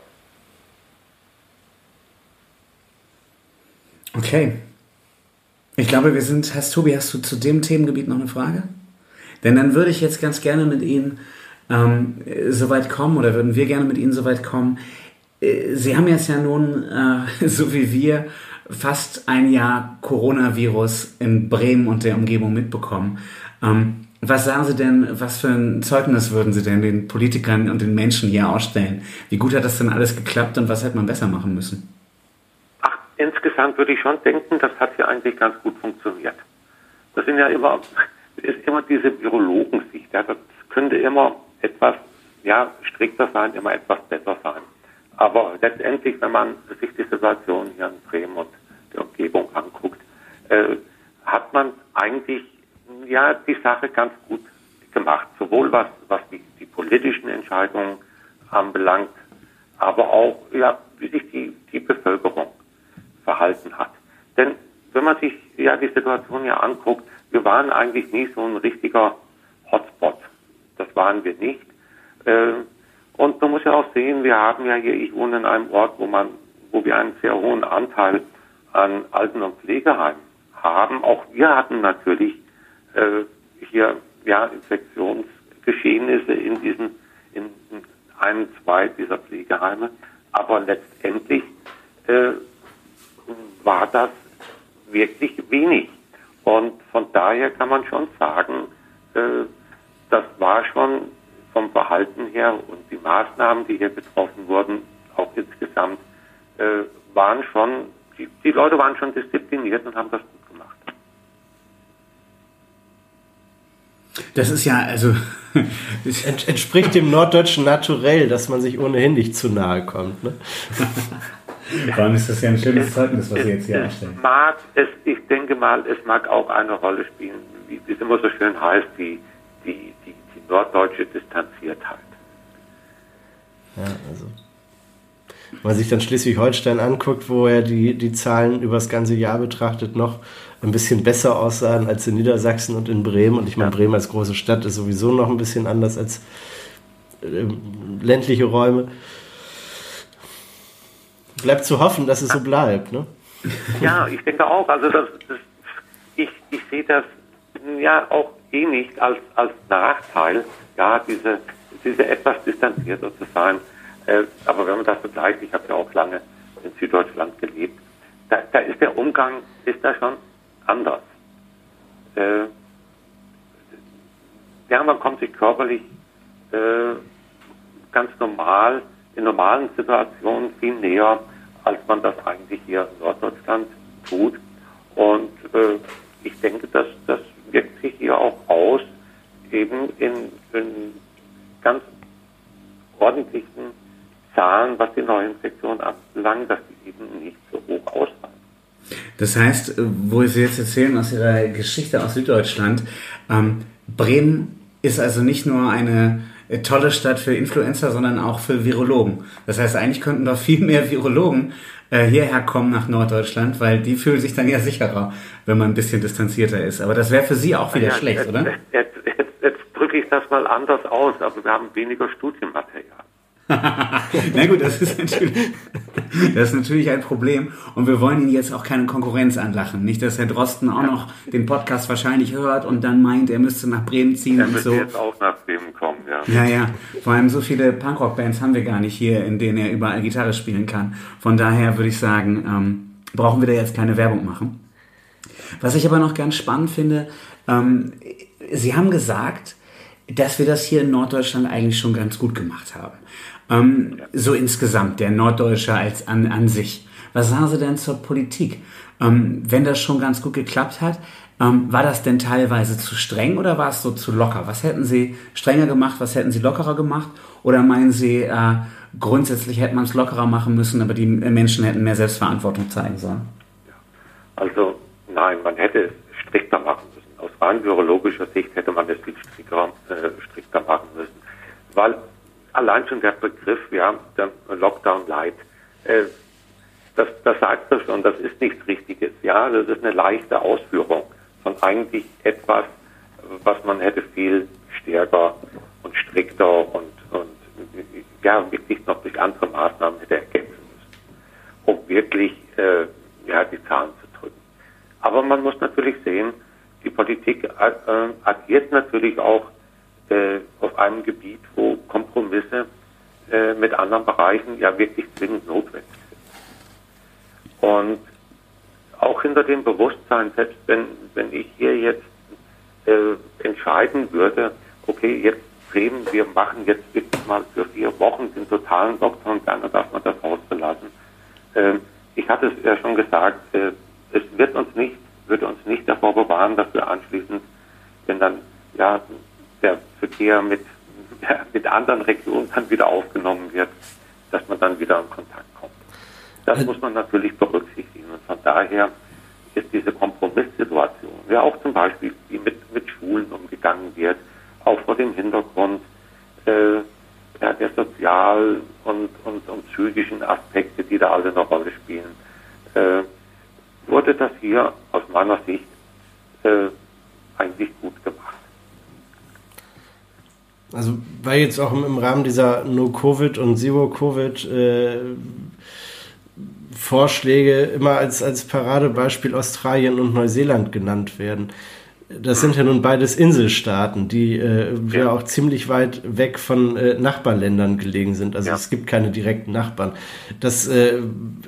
Okay. Ich glaube, wir sind. Hast Tobi, hast du zu dem Themengebiet noch eine Frage? Denn dann würde ich jetzt ganz gerne mit Ihnen ähm, so weit kommen oder würden wir gerne mit Ihnen so weit kommen. Äh, Sie haben jetzt ja nun, äh, [LAUGHS] so wie wir, fast ein Jahr Coronavirus in Bremen und der Umgebung mitbekommen. Ähm, was sagen Sie denn, was für ein Zeugnis würden Sie denn den Politikern und den Menschen hier ausstellen? Wie gut hat das denn alles geklappt und was hätte man besser machen müssen? Ach, insgesamt würde ich schon denken, das hat hier eigentlich ganz gut funktioniert. Das sind ja immer, [LAUGHS] ist immer diese Virologensicht. Ja, das könnte immer etwas, ja, strikter sein, immer etwas besser sein. Aber letztendlich, wenn man sich die Situation hier in Bremen und der Umgebung anguckt, äh, hat man eigentlich ja die Sache ganz gut gemacht, sowohl was, was die, die politischen Entscheidungen anbelangt, aber auch ja, wie sich die, die Bevölkerung verhalten hat. Denn wenn man sich ja die Situation ja anguckt, wir waren eigentlich nie so ein richtiger Hotspot. Das waren wir nicht. Äh, und man muss ja auch sehen, wir haben ja hier, ich wohne in einem Ort, wo man, wo wir einen sehr hohen Anteil an Alten- und Pflegeheimen haben. Auch wir hatten natürlich äh, hier ja Infektionsgeschehnisse in diesen in, in einem, zwei dieser Pflegeheime. Aber letztendlich äh, war das wirklich wenig. Und von daher kann man schon sagen, äh, Verkehr und die Maßnahmen, die hier getroffen wurden, auch insgesamt, äh, waren schon, die, die Leute waren schon diszipliniert und haben das gut gemacht. Das ist ja, also. [LAUGHS] Ent, entspricht dem norddeutschen Naturell, dass man sich ohnehin nicht zu nahe kommt. Ne? [LAUGHS] Vor allem ist das ja ein schönes Zeugnis, was Sie jetzt hier anstellen. mag, es, ich denke mal, es mag auch eine Rolle spielen, wie wie es immer so schön heißt, die, die, norddeutsche Distanziertheit. Ja, also. Wenn man sich dann Schleswig-Holstein anguckt, wo er die, die Zahlen über das ganze Jahr betrachtet noch ein bisschen besser aussahen als in Niedersachsen und in Bremen. Und ich meine, Bremen als große Stadt ist sowieso noch ein bisschen anders als ähm, ländliche Räume. Bleibt zu hoffen, dass es so bleibt. Ne? Ja, ich denke auch. Also das, das, ich, ich sehe das ja auch eh nicht als, als Nachteil, ja, diese, diese etwas distanzierter zu sein. Äh, aber wenn man das vergleicht, ich habe ja auch lange in Süddeutschland gelebt, da, da ist der Umgang, ist da schon anders. Äh, ja, man kommt sich körperlich äh, ganz normal, in normalen Situationen viel näher, als man das eigentlich hier in Norddeutschland tut. Und äh, ich denke, dass das wirkt sich hier auch aus, eben in, in ganz ordentlichen Zahlen, was die Neuinfektion anbelangt, dass die eben nicht so hoch ausfallen. Das heißt, wo Sie jetzt erzählen aus Ihrer Geschichte aus Süddeutschland, ähm, Bremen ist also nicht nur eine äh, tolle Stadt für Influencer, sondern auch für Virologen. Das heißt, eigentlich könnten doch viel mehr Virologen äh, hierher kommen nach Norddeutschland, weil die fühlen sich dann ja sicherer, wenn man ein bisschen distanzierter ist. Aber das wäre für Sie auch wieder Ja, schlecht, jetzt, oder? Jetzt, jetzt, jetzt drücke ich das mal anders aus, aber wir haben weniger Studienmaterial. [LAUGHS] Na gut, das ist natürlich, das ist natürlich ein Problem. Und wir wollen Ihnen jetzt auch keine Konkurrenz anlachen. Nicht, dass Herr Drosten auch noch den Podcast wahrscheinlich hört und dann meint, er müsste nach Bremen ziehen Er und so. jetzt auch nach Bremen kommen, ja. Ja, ja. Vor allem so viele Punkrock-Bands haben wir gar nicht hier, in denen er überall Gitarre spielen kann. Von daher würde ich sagen, ähm, brauchen wir da jetzt keine Werbung machen. Was ich aber noch ganz spannend finde, ähm, Sie haben gesagt, dass wir das hier in Norddeutschland eigentlich schon ganz gut gemacht haben. Ähm, so insgesamt, der Norddeutsche als an, an sich. Was sagen Sie denn zur Politik? Ähm, wenn das schon ganz gut geklappt hat, ähm, war das denn teilweise zu streng oder war es so zu locker? Was hätten Sie strenger gemacht, was hätten Sie lockerer gemacht? Oder meinen Sie, äh, grundsätzlich hätte man es lockerer machen müssen, aber die Menschen hätten mehr Selbstverantwortung zeigen sollen? Also nein, man hätte es strikter machen rein virologischer Sicht hätte man es viel strikter, äh, strikter machen müssen. Weil allein schon der Begriff, ja, der Lockdown Light, äh, das, das sagt das schon, das ist nichts Richtiges. Ja, das ist eine leichte Ausführung von eigentlich etwas, was man hätte viel stärker und strikter und, und ja, wirklich noch durch andere Maßnahmen hätte ergänzen müssen, um wirklich äh, ja, die Zahlen zu drücken. Aber man muss natürlich sehen, die Politik äh, agiert natürlich auch äh, auf einem Gebiet, wo Kompromisse äh, mit anderen Bereichen ja wirklich zwingend notwendig sind. Und auch hinter dem Bewusstsein, selbst wenn, wenn ich hier jetzt äh, entscheiden würde, okay, jetzt Bremen, wir machen jetzt wirklich mal für vier Wochen den totalen Lockdown, gerne darf man das Haus verlassen. Ähm, ich hatte es ja schon gesagt, äh, es wird uns nicht, wird uns nicht davor bewahren, dass wir anschließend, wenn dann ja der Verkehr mit, [LAUGHS] mit anderen Regionen dann wieder aufgenommen wird, dass man dann wieder in Kontakt kommt. Das muss man natürlich berücksichtigen. Und von daher ist diese Kompromisssituation, ja auch zum Beispiel, wie mit, mit Schulen umgegangen wird, auch vor dem Hintergrund äh, ja, der sozial- und, und, und psychischen Aspekte, die da alle eine Rolle spielen, äh, wurde das hier aus meiner Sicht äh, eigentlich gut gemacht. Also weil jetzt auch im Rahmen dieser No-Covid und Zero-Covid äh, Vorschläge immer als, als Paradebeispiel Australien und Neuseeland genannt werden. Das sind ja nun beides Inselstaaten, die äh, ja. Ja. auch ziemlich weit weg von äh, Nachbarländern gelegen sind. Also Ja. es gibt keine direkten Nachbarn. Das, äh,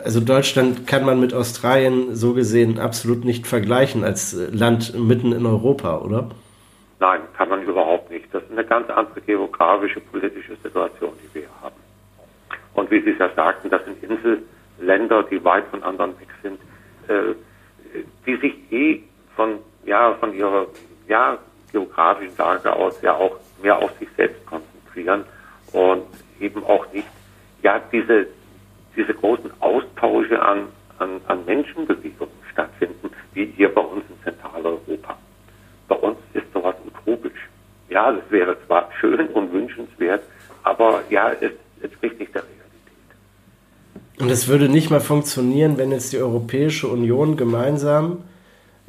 also Deutschland kann man mit Australien so gesehen absolut nicht vergleichen als äh, Land mitten in Europa, oder? Nein, kann man überhaupt nicht. Das ist eine ganz andere geografische, politische Situation, die wir haben. Und wie Sie es ja sagten, das sind Inselländer, die weit von anderen weg sind, äh, die sich eh von, ja, von ihrer ja, geografischen Lage aus ja auch mehr auf sich selbst konzentrieren und eben auch nicht ja, diese, diese großen Austausche an, an, an Menschenbewegungen stattfinden, wie hier bei uns in Zentraleuropa. Bei uns ist sowas utopisch. Ja, das wäre zwar schön und wünschenswert, aber ja, es entspricht nicht der Realität. Und es würde nicht mal funktionieren, wenn jetzt die Europäische Union gemeinsam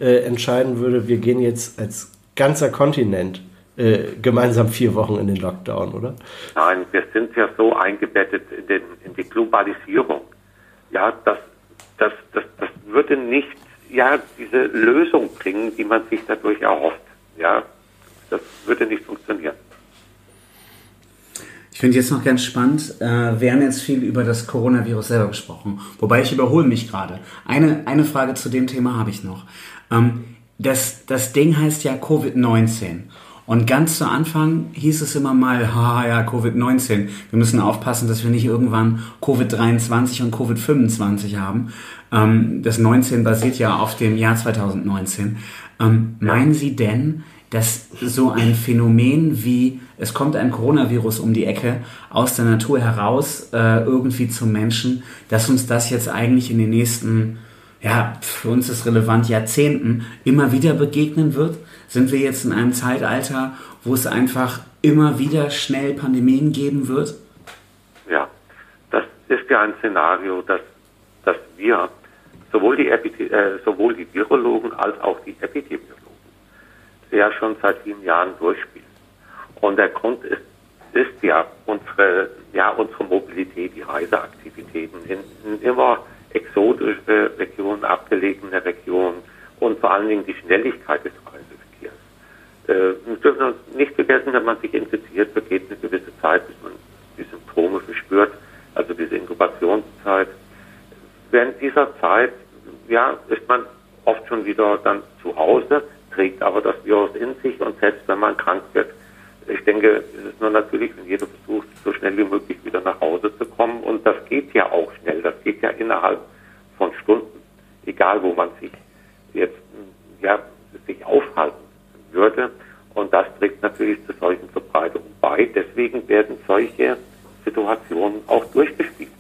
äh, entscheiden würde, wir gehen jetzt als ganzer Kontinent äh, gemeinsam vier Wochen in den Lockdown, oder? Nein, wir sind ja so eingebettet in, den, in die Globalisierung. Ja, das, das, das, das würde nicht ja, diese Lösung bringen, die man sich dadurch erhofft. Ja, das würde nicht funktionieren. Ich finde jetzt noch ganz spannend, äh, wir haben jetzt viel über das Coronavirus selber gesprochen, wobei ich überhole mich gerade. Eine, eine Frage zu dem Thema habe ich noch. Ähm, das, das Ding heißt ja Covid-19. Und ganz zu Anfang hieß es immer mal, [LAUGHS] ha ja, Covid-19. Wir müssen aufpassen, dass wir nicht irgendwann Covid-23 und Covid-25 haben. Ähm, das 19 basiert ja auf dem Jahr 2019. Ähm, meinen Sie denn, dass so ein Phänomen wie es kommt ein Coronavirus um die Ecke aus der Natur heraus äh, irgendwie zum Menschen, dass uns das jetzt eigentlich in den nächsten, ja, für uns ist relevant, Jahrzehnten immer wieder begegnen wird? Sind wir jetzt in einem Zeitalter, wo es einfach immer wieder schnell Pandemien geben wird? Ja, das ist ja ein Szenario, das, das wir, sowohl die, äh, sowohl die Virologen als auch die Epidemiologen, ja schon seit vielen Jahren durchspielen. Und der Grund ist, ist ja unsere, ja unsere Mobilität, die Reiseaktivitäten in, in immer exotische Regionen, abgelegene Regionen und vor allen Dingen die Schnelligkeit des äh, wir dürfen nicht vergessen, wenn man sich infiziert, vergeht eine gewisse Zeit, bis man die Symptome verspürt, also diese Inkubationszeit. Während dieser Zeit, ja, ist man oft schon wieder dann zu Hause, trägt aber das Virus in sich und selbst wenn man krank wird, ich denke, es ist nur natürlich, wenn jeder versucht, so schnell wie möglich wieder nach Hause zu kommen. Und das geht ja auch schnell. Das geht ja innerhalb von Stunden, egal wo man sich jetzt ja, sich aufhalten würde. Und das trägt natürlich zu solchen Verbreitungen bei. Deswegen werden solche Situationen auch durchgespielt.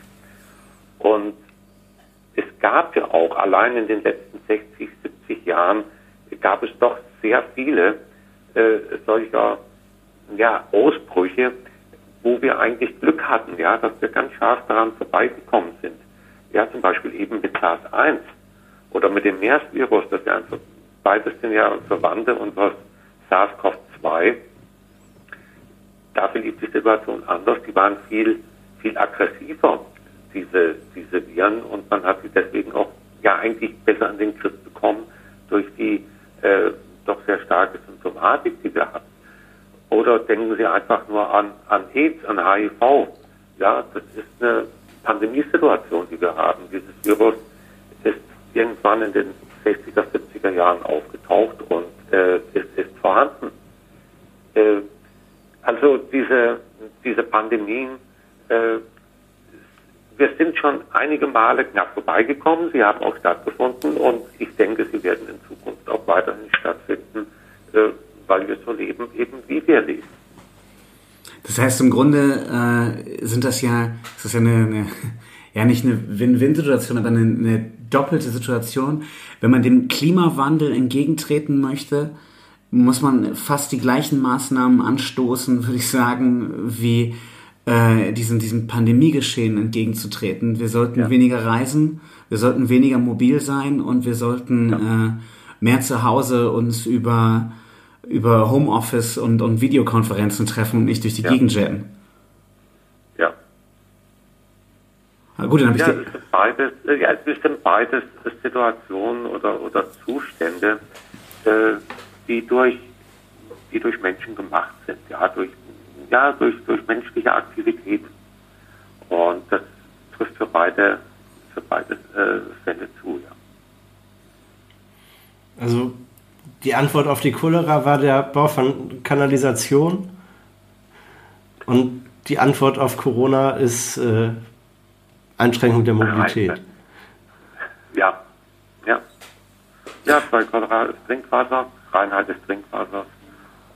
Und es gab ja auch allein in den letzten 60, 70 Jahren gab es doch sehr viele äh, solcher ja, Ausbrüche, wo wir eigentlich Glück hatten, ja, dass wir ganz scharf daran vorbeigekommen sind. Ja, zum Beispiel eben mit SARS-1 oder mit dem MERS-Virus, das ja einfach, beides sind ja Verwandte unseres SARS-CoV-2, da verlief die Situation anders. Die waren viel, viel aggressiver, diese, diese Viren, und man hat sie deswegen auch ja eigentlich besser in den Griff bekommen durch die äh, doch sehr starke Symptomatik, die wir hatten. Oder denken Sie einfach nur an, an AIDS, an HIV. Ja, das ist eine Pandemiesituation, die wir haben. Dieses Virus ist irgendwann in den 60er, 70er Jahren aufgetaucht und äh, ist, ist vorhanden. Äh, also diese, diese Pandemien, äh, wir sind schon einige Male knapp vorbeigekommen, sie haben auch stattgefunden und ich denke, sie werden in Zukunft auch weiterhin stattfinden, äh, weil wir so leben, eben wie wir leben. Das heißt, im Grunde äh, sind das ja, das ja eine, eine [LAUGHS] ja nicht eine Win-Win-Situation, aber eine, eine doppelte Situation. Wenn man dem Klimawandel entgegentreten möchte, muss man fast die gleichen Maßnahmen anstoßen, [LAUGHS] würde ich sagen, wie äh, diesem, diesem Pandemiegeschehen entgegenzutreten. Wir sollten ja. weniger reisen, wir sollten weniger mobil sein und wir sollten ja. äh, mehr zu Hause uns über, über Homeoffice und, und Videokonferenzen treffen und nicht durch die ja. Gegend jetten. Na gut, dann habe ich ja, es ist beides, ja, es sind beides Situationen oder, oder Zustände, äh, die durch die durch Menschen gemacht sind, ja, durch, ja, durch, durch menschliche Aktivität. Und das trifft für beide, für beide äh, Fälle zu, ja. Also die Antwort auf die Cholera war der Bau von Kanalisation. Und die Antwort auf Corona ist äh, Einschränkung der Mobilität. Ja, ja. Ja, bei Cholera ist Trinkwasser, Reinheit des Trinkwassers.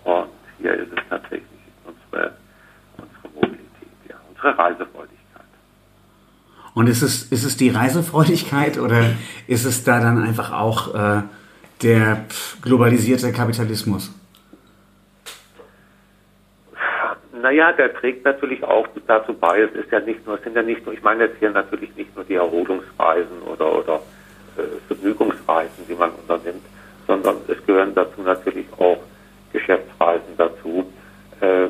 Und hier ist es tatsächlich unsere, unsere Mobilität, ja, unsere Reisefreudigkeit. Und ist es, ist es die Reisefreudigkeit oder ist es da dann einfach auch äh, der globalisierte Kapitalismus? Naja, der trägt natürlich auch dazu bei. Es ist ja nicht nur, es sind ja nicht nur, ich meine jetzt hier natürlich nicht nur die Erholungsreisen oder, oder äh, Vergnügungsreisen, die man unternimmt, sondern es gehören dazu natürlich auch Geschäftsreisen dazu, äh,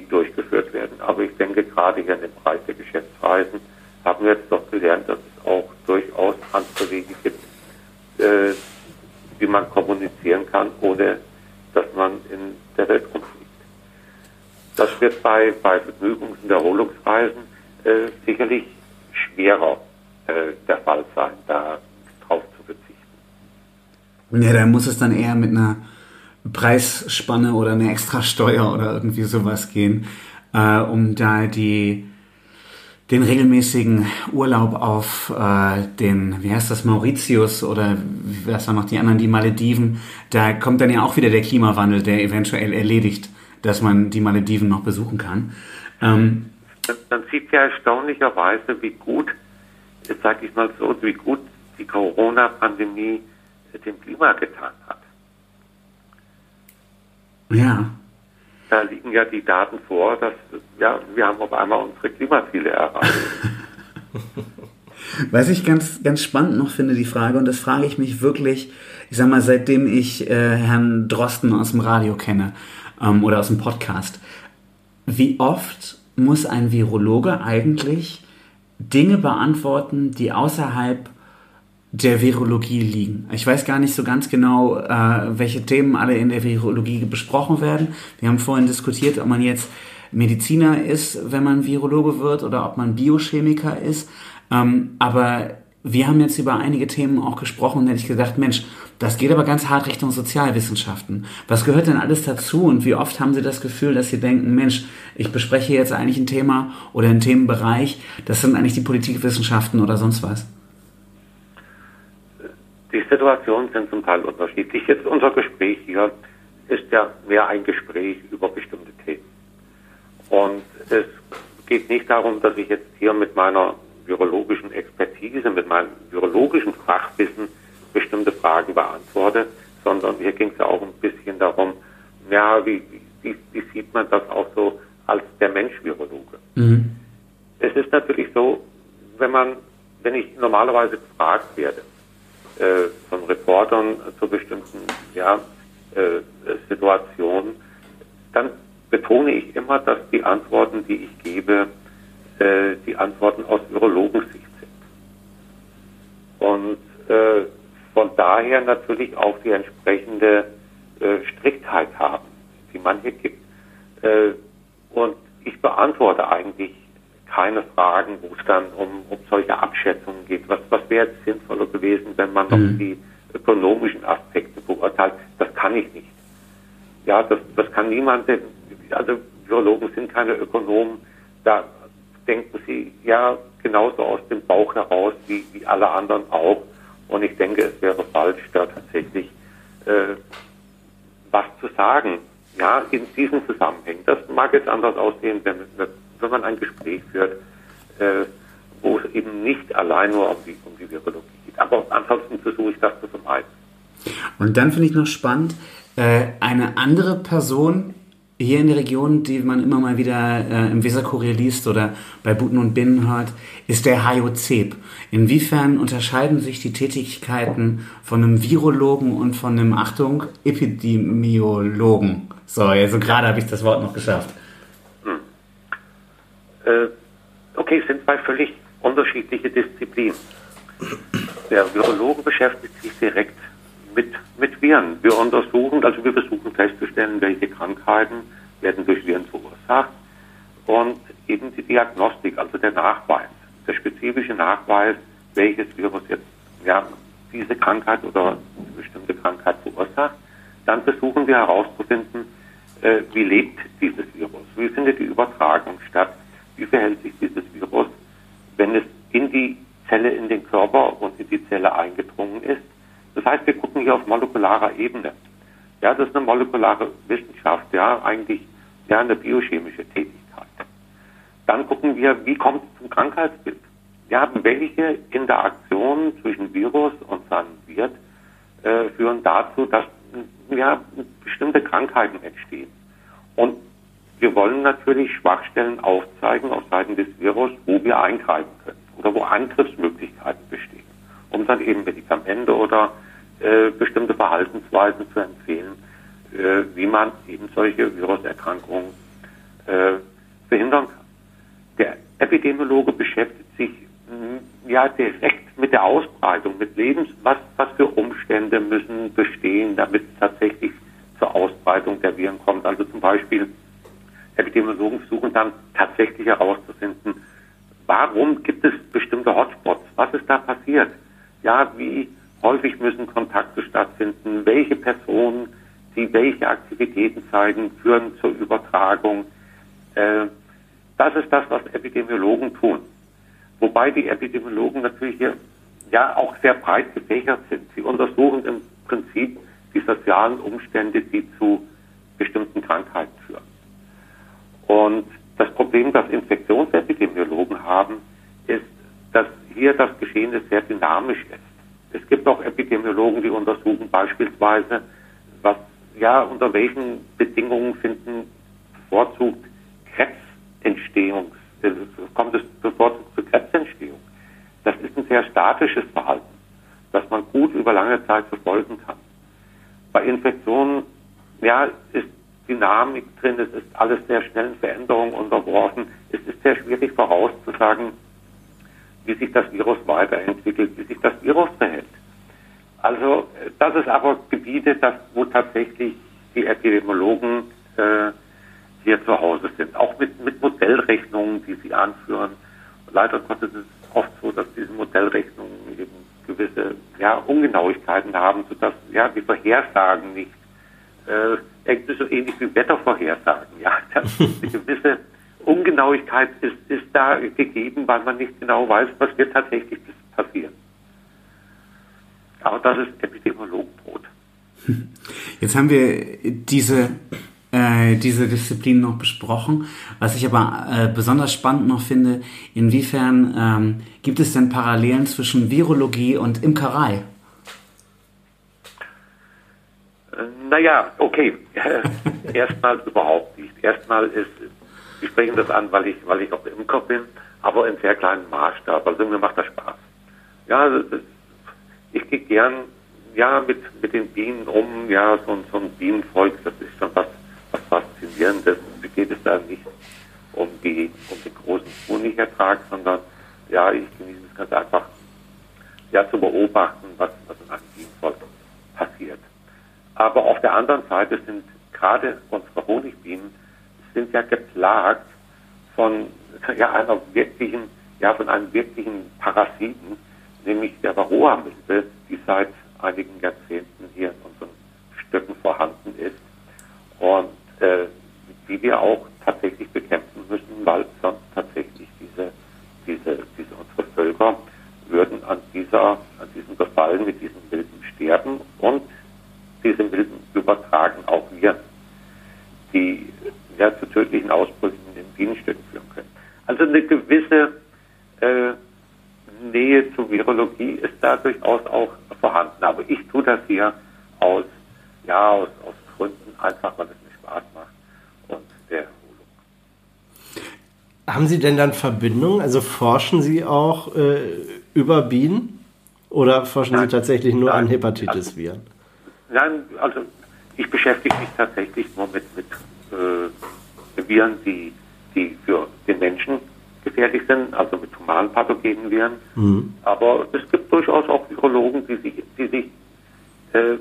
die durchgeführt werden. Aber ich denke, gerade hier in dem Bereich der Geschäftsreisen haben wir jetzt doch gelernt, dass es auch durchaus andere Wege gibt, äh, wie man kommunizieren kann, ohne dass man in der Welt rumfliegt. Das wird bei, bei Vergnügungs- und Erholungsreisen äh, sicherlich schwerer äh, der Fall sein, da drauf zu verzichten. Ja, da muss es dann eher mit einer Preisspanne oder einer Extrasteuer oder irgendwie sowas gehen, äh, um da die den regelmäßigen Urlaub auf äh, den, wie heißt das, Mauritius oder was waren noch die anderen, die Malediven, da kommt dann ja auch wieder der Klimawandel, der eventuell erledigt, dass man die Malediven noch besuchen kann. Ähm, man sieht ja erstaunlicherweise, wie gut, sage ich mal so, wie gut die Corona-Pandemie dem Klima getan hat. Ja. Da liegen ja die Daten vor, dass ja, wir haben auf einmal unsere Klimaziele erreicht. [LAUGHS] Was ich ganz, ganz spannend noch finde, die Frage, und das frage ich mich wirklich, ich sag mal, seitdem ich äh, Herrn Drosten aus dem Radio kenne ähm, oder aus dem Podcast, wie oft muss ein Virologe eigentlich Dinge beantworten, die außerhalb der Virologie liegen. Ich weiß gar nicht so ganz genau, äh, welche Themen alle in der Virologie besprochen werden. Wir haben vorhin diskutiert, ob man jetzt Mediziner ist, wenn man Virologe wird, oder ob man Biochemiker ist. Ähm, aber wir haben jetzt über einige Themen auch gesprochen und hätte ich gedacht, Mensch, das geht aber ganz hart Richtung Sozialwissenschaften. Was gehört denn alles dazu und wie oft haben Sie das Gefühl, dass Sie denken, Mensch, ich bespreche jetzt eigentlich ein Thema oder einen Themenbereich, das sind eigentlich die Politikwissenschaften oder sonst was? Die Situationen sind zum Teil unterschiedlich. Jetzt unser Gespräch hier ist ja mehr ein Gespräch über bestimmte Themen. Und es geht nicht darum, dass ich jetzt hier mit meiner virologischen Expertise, mit meinem virologischen Fachwissen bestimmte Fragen beantworte, sondern hier ging es ja auch ein bisschen darum, ja, wie, wie, wie sieht man das auch so als der Mensch-Virologe? Mhm. Es ist natürlich so, wenn man, wenn ich normalerweise gefragt werde, äh, von Reportern zu bestimmten ja, äh, Situationen, dann betone ich immer, dass die Antworten, die ich gebe, äh, die Antworten aus Virologensicht sind. Und äh, von daher natürlich auch die entsprechende äh, Striktheit haben, die man hier gibt. Und ich beantworte eigentlich keine Fragen, wo es dann um, um solche Abschätzungen geht. Was, was wäre jetzt sinnvoller gewesen, wenn man noch mhm. die ökonomischen Aspekte beurteilt? Das kann ich nicht. Ja, das, das kann niemand, also Virologen sind keine Ökonomen, da denken sie ja genauso aus dem Bauch heraus wie, wie alle anderen auch. Und ich denke, es wäre falsch, da tatsächlich äh, was zu sagen. Ja, in diesem Zusammenhang. Das mag jetzt anders aussehen, wenn, wenn man ein Gespräch führt, äh, wo es eben nicht allein nur um die, um die Virologie geht. Aber ansonsten versuche ich das zu vermeiden. Und dann finde ich noch spannend, äh, eine andere Person hier in der Region, die man immer mal wieder äh, im Weserkurier liest oder bei Buten und Binnen hört, ist der HJCEP. Inwiefern unterscheiden sich die Tätigkeiten von einem Virologen und von einem, Achtung, Epidemiologen? So, also gerade habe ich das Wort noch geschafft. Äh, okay, es sind zwei völlig unterschiedliche Disziplinen. Der Virologe beschäftigt sich direkt mit, mit Viren. Wir untersuchen, also wir versuchen festzustellen, welche Krankheiten werden durch Viren verursacht und eben die Diagnostik, also der Nachweis, der spezifische Nachweis, welches Virus jetzt ja, diese Krankheit oder eine bestimmte Krankheit verursacht, dann versuchen wir herauszufinden, äh, wie lebt dieses Virus, wie findet die Übertragung statt, wie verhält sich dieses Virus, wenn es in die Zelle, in den Körper und in die Zelle eingedrungen ist. Das heißt, wir gucken hier auf molekularer Ebene. Ja, das ist eine molekulare Wissenschaft, ja, eigentlich ja eine biochemische Tätigkeit. Dann gucken wir, wie kommt es zum Krankheitsbild. Ja, welche Interaktionen zwischen Virus und seinem Wirt äh, führen dazu, dass ja, bestimmte Krankheiten entstehen. Und wir wollen natürlich Schwachstellen aufzeigen auf Seiten des Virus, wo wir eingreifen können oder wo Angriffsmöglichkeiten bestehen, um dann eben Medikamente oder äh, bestimmte Verhaltensweisen zu empfehlen, äh, wie man eben solche Viruserkrankungen äh, verhindern kann. Der Epidemiologe beschäftigt sich mh, ja direkt mit der Ausbreitung, mit Lebens, was, was für Umstände müssen bestehen, damit es tatsächlich zur Ausbreitung der Viren kommt. Also zum Beispiel Epidemiologen versuchen dann tatsächlich herauszufinden, warum gibt es bestimmte Hotspots? Was ist da passiert? Ja, wie häufig müssen Kontakte stattfinden? Welche Personen, die welche Aktivitäten zeigen, führen zur Übertragung? Äh, das ist das, was Epidemiologen tun. Wobei die Epidemiologen natürlich hier ja auch sehr breit gefächert sind. Sie untersuchen im Prinzip die sozialen Umstände, die zu bestimmten Krankheiten führen. Und das Problem, das Infektionsepidemiologen haben, ist, dass hier das Geschehen sehr dynamisch ist. Es gibt auch Epidemiologen, die untersuchen beispielsweise, was, ja, unter welchen Bedingungen finden bevorzugt Krebsentstehung, äh, kommt es bevorzugt zur Krebsentstehung. Das ist ein sehr statisches Verhalten, das man gut über lange Zeit verfolgen kann. Bei Infektionen, ja, ist Dynamik drin, es ist alles sehr schnellen Veränderungen unterworfen. Es ist sehr schwierig vorauszusagen, wie sich das Virus weiterentwickelt, wie sich das Virus verhält. Also das ist aber Gebiete, das, wo tatsächlich die Epidemiologen äh, hier zu Hause sind. Auch mit, mit Modellrechnungen, die sie anführen. Leider Gottes ist es oft so, dass diese Modellrechnungen eben gewisse ja, Ungenauigkeiten haben, sodass ja, die Vorhersagen nicht äh, so ähnlich wie Wettervorhersagen. Ja, eine [LAUGHS] gewisse Ungenauigkeit ist, ist da gegeben, weil man nicht genau weiß, was wird tatsächlich passieren. Aber das ist Epidemiologenbrot. [LAUGHS] Jetzt haben wir diese äh, diese Disziplin noch besprochen. Was ich aber äh, besonders spannend noch finde, inwiefern ähm, gibt es denn Parallelen zwischen Virologie und Imkerei? Naja, okay. [LAUGHS] Erstmal überhaupt nicht. Erstmal ist, wir sprechen das an, weil ich, weil ich auch Imker bin, aber in sehr kleinem Maßstab. Also mir macht das Spaß. Ja, ich gehe gern, ja, mit, mit den Bienen um, ja, so, so ein Bienenvolk, das ist schon was, was Faszinierendes. Mir geht es da nicht um die, um den großen Honigertrag, sondern, ja, ich genieße es ganz einfach, ja, zu beobachten, was, was in einem Bienenvolk passiert. Aber auf der anderen Seite sind gerade unsere Honigbienen sind ja geplagt von ja, einer wirklichen, ja, von einem wirklichen Parasiten, nämlich der Varroa-Milbe, die seit einigen Jahrzehnten hier in unseren Stöcken vorhanden ist und äh, die wir auch tatsächlich bekämpfen müssen, weil sonst tatsächlich diese, diese, diese unsere Völker würden an dieser, an diesem Befall mit diesen Milben sterben und diese Milben übertragen auch Viren, die ja, zu tödlichen Ausbrüchen in den Bienenstöcken führen können. Also eine gewisse äh, Nähe zur Virologie ist da durchaus auch vorhanden. Aber ich tue das hier aus, ja, aus, aus Gründen einfach, weil es mir Spaß macht und der Erholung. Haben Sie denn dann Verbindungen? Also forschen Sie auch äh, über Bienen? Oder forschen Nein. Sie tatsächlich nur Nein. an Hepatitis-Viren? Nein, also ich beschäftige mich tatsächlich nur mit, mit äh, Viren, die, die für den Menschen gefährlich sind, also mit humanen pathogenen Viren. Mhm. Aber es gibt durchaus auch Virologen, die sich, die sich, äh,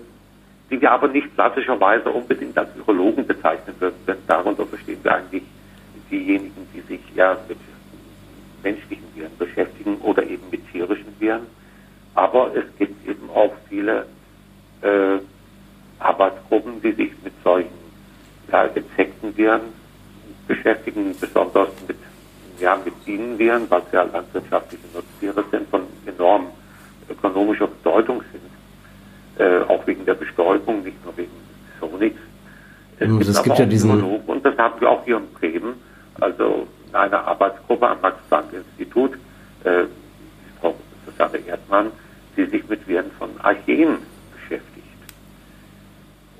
die wir aber nicht klassischerweise unbedingt als Virologen bezeichnen würden, denn darunter verstehen wir eigentlich diejenigen, die sich ja mit menschlichen Viren beschäftigen oder eben mit tierischen Viren. Aber es gibt eben auch viele äh, Arbeitsgruppen, die sich mit solchen ja, Insektenviren beschäftigen, besonders mit, ja, mit Bienenviren, weil sie ja landwirtschaftliche Nutztiere sind, von enorm ökonomischer Bedeutung sind. Äh, auch wegen der Bestäubung, nicht nur wegen Sonics. Es Hm, das gibt ja diesen- Virologen, und das haben wir auch hier in Bremen, also in einer Arbeitsgruppe am Max-Planck-Institut, äh, Frau Susanne Erdmann, die sich mit Viren von Archeen.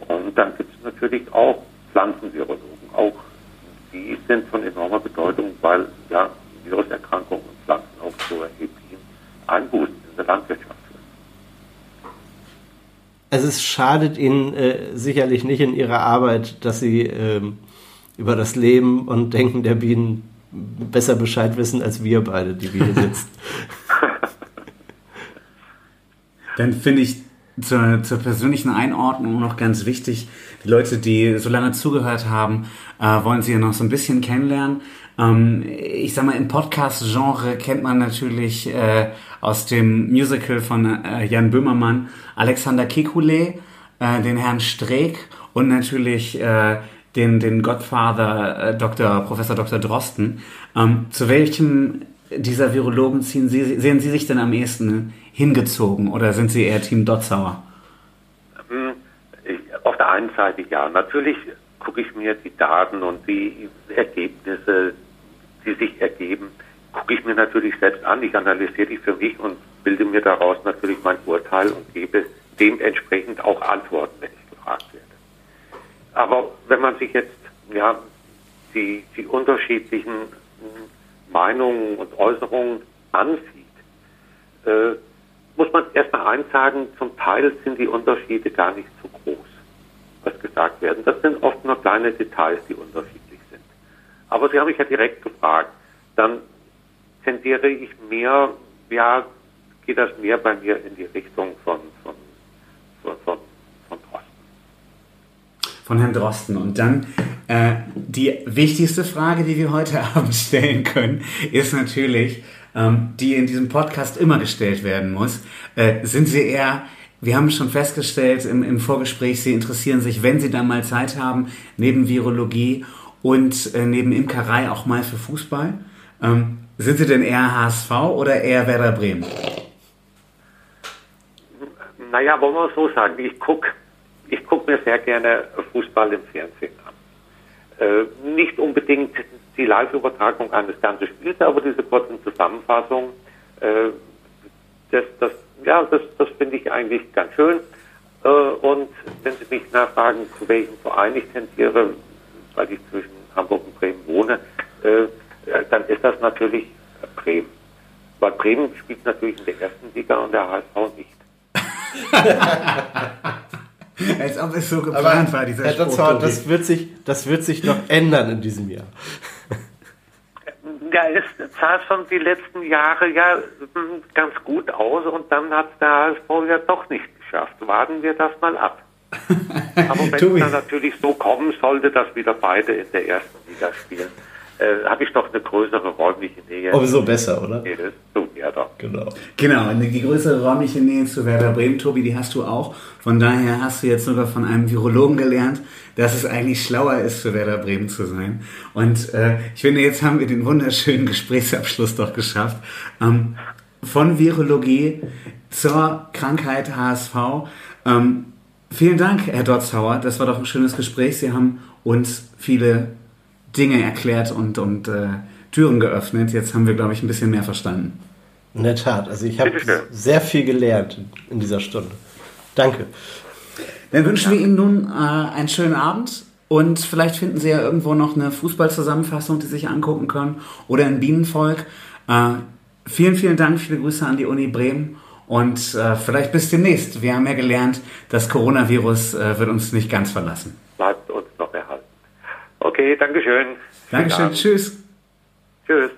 Und dann gibt es natürlich auch Pflanzenvirologen. Auch die sind von enormer Bedeutung, weil ja Viruserkrankungen und Pflanzen auch zu erheblichen Einbußen in der Landwirtschaft führen. Also es schadet Ihnen äh, sicherlich nicht in Ihrer Arbeit, dass Sie ähm, über das Leben und Denken der Bienen besser Bescheid wissen als wir beide, die wir hier sitzen. Dann finde ich zur, zur persönlichen Einordnung noch ganz wichtig, die Leute, die so lange zugehört haben, äh, wollen sie ja noch so ein bisschen kennenlernen. Ähm, ich sag mal, im Podcast-Genre kennt man natürlich äh, aus dem Musical von äh, Jan Böhmermann Alexander Kekulé, äh, den Herrn Streeck und natürlich äh, den, den Godfather äh, Dr. Professor Dr. Drosten. Ähm, zu welchem dieser Virologen ziehen Sie, sehen Sie sich denn am ehesten hingezogen oder sind Sie eher Team Dotzauer? Hm, ich, auf der einen Seite ja. Natürlich gucke ich mir die Daten und die Ergebnisse, die sich ergeben, gucke ich mir natürlich selbst an. Ich analysiere die für mich und bilde mir daraus natürlich mein Urteil und gebe dementsprechend auch Antworten, wenn ich gefragt werde. Aber wenn man sich jetzt ja, die, die unterschiedlichen Meinungen und Äußerungen ansieht, äh, muss man erstmal eins sagen, zum Teil sind die Unterschiede gar nicht so groß, was gesagt werden. Das sind oft nur kleine Details, die unterschiedlich sind. Aber Sie haben mich ja direkt gefragt, dann tendiere ich mehr, ja, geht das mehr bei mir in die Richtung von, von, von, von. Von Herrn Drosten. Und dann äh, die wichtigste Frage, die wir heute [LAUGHS] Abend stellen können, ist natürlich, ähm, die in diesem Podcast immer gestellt werden muss. Äh, sind Sie eher, wir haben schon festgestellt im, im Vorgespräch, Sie interessieren sich, wenn Sie dann mal Zeit haben, neben Virologie und äh, neben Imkerei auch mal für Fußball. Ähm, sind Sie denn eher HSV oder eher Werder Bremen? Naja, wollen wir es so sagen, ich gucke ich guck mir sehr gerne Fußball im Fernsehen an. Äh, nicht unbedingt die Live-Übertragung eines ganzen Spiels, aber diese kurzen Zusammenfassungen, äh, das, das, ja, das, das finde ich eigentlich ganz schön. Äh, und wenn Sie mich nachfragen, zu welchem Verein ich tendiere, weil ich zwischen Hamburg und Bremen wohne, dann ist das natürlich Bremen. Weil Bremen spielt natürlich in der ersten Liga und der HSV nicht. [LAUGHS] [LAUGHS] Als ob es so geplant war, dieser Herr Spruch, Tobi. das wird, sich, das wird sich noch ändern in diesem Jahr. Ja, es sah schon die letzten Jahre ja hm, ganz gut aus und dann hat der HSV ja doch nicht geschafft. Warten wir das mal ab. [LAUGHS] Aber wenn es dann natürlich so kommen sollte, dass wieder beide in der ersten Liga spielen, äh, habe ich doch eine größere räumliche Nähe. Umso besser, oder? Nee, das zu Werder. Genau. Genau, die größere räumliche Nähe zu Werder Bremen, Tobi, die hast du auch. Von daher hast du jetzt sogar von einem Virologen gelernt, dass es eigentlich schlauer ist, für Werder Bremen zu sein. Und äh, ich finde, jetzt haben wir den wunderschönen [LAUGHS] Gesprächsabschluss doch geschafft. Ähm, von Virologie zur Krankheit HSV. Ähm, vielen Dank, Herr Dotzauer. Das war doch ein schönes Gespräch. Sie haben uns viele Dinge erklärt und, und äh, Türen geöffnet. Jetzt haben wir, glaube ich, ein bisschen mehr verstanden. In der Tat. Also ich habe sehr viel gelernt in dieser Stunde. Danke. Dann wünschen wir Ihnen nun äh, einen schönen Abend und vielleicht finden Sie ja irgendwo noch eine Fußballzusammenfassung, die Sie sich angucken können oder ein Bienenvolk. Äh, vielen, vielen Dank, viele Grüße an die Uni Bremen und äh, vielleicht bis demnächst. Wir haben ja gelernt, das Coronavirus äh, wird uns nicht ganz verlassen. Bleibt uns noch erhalten. Okay, Dankeschön. Dankeschön, tschüss. Tschüss.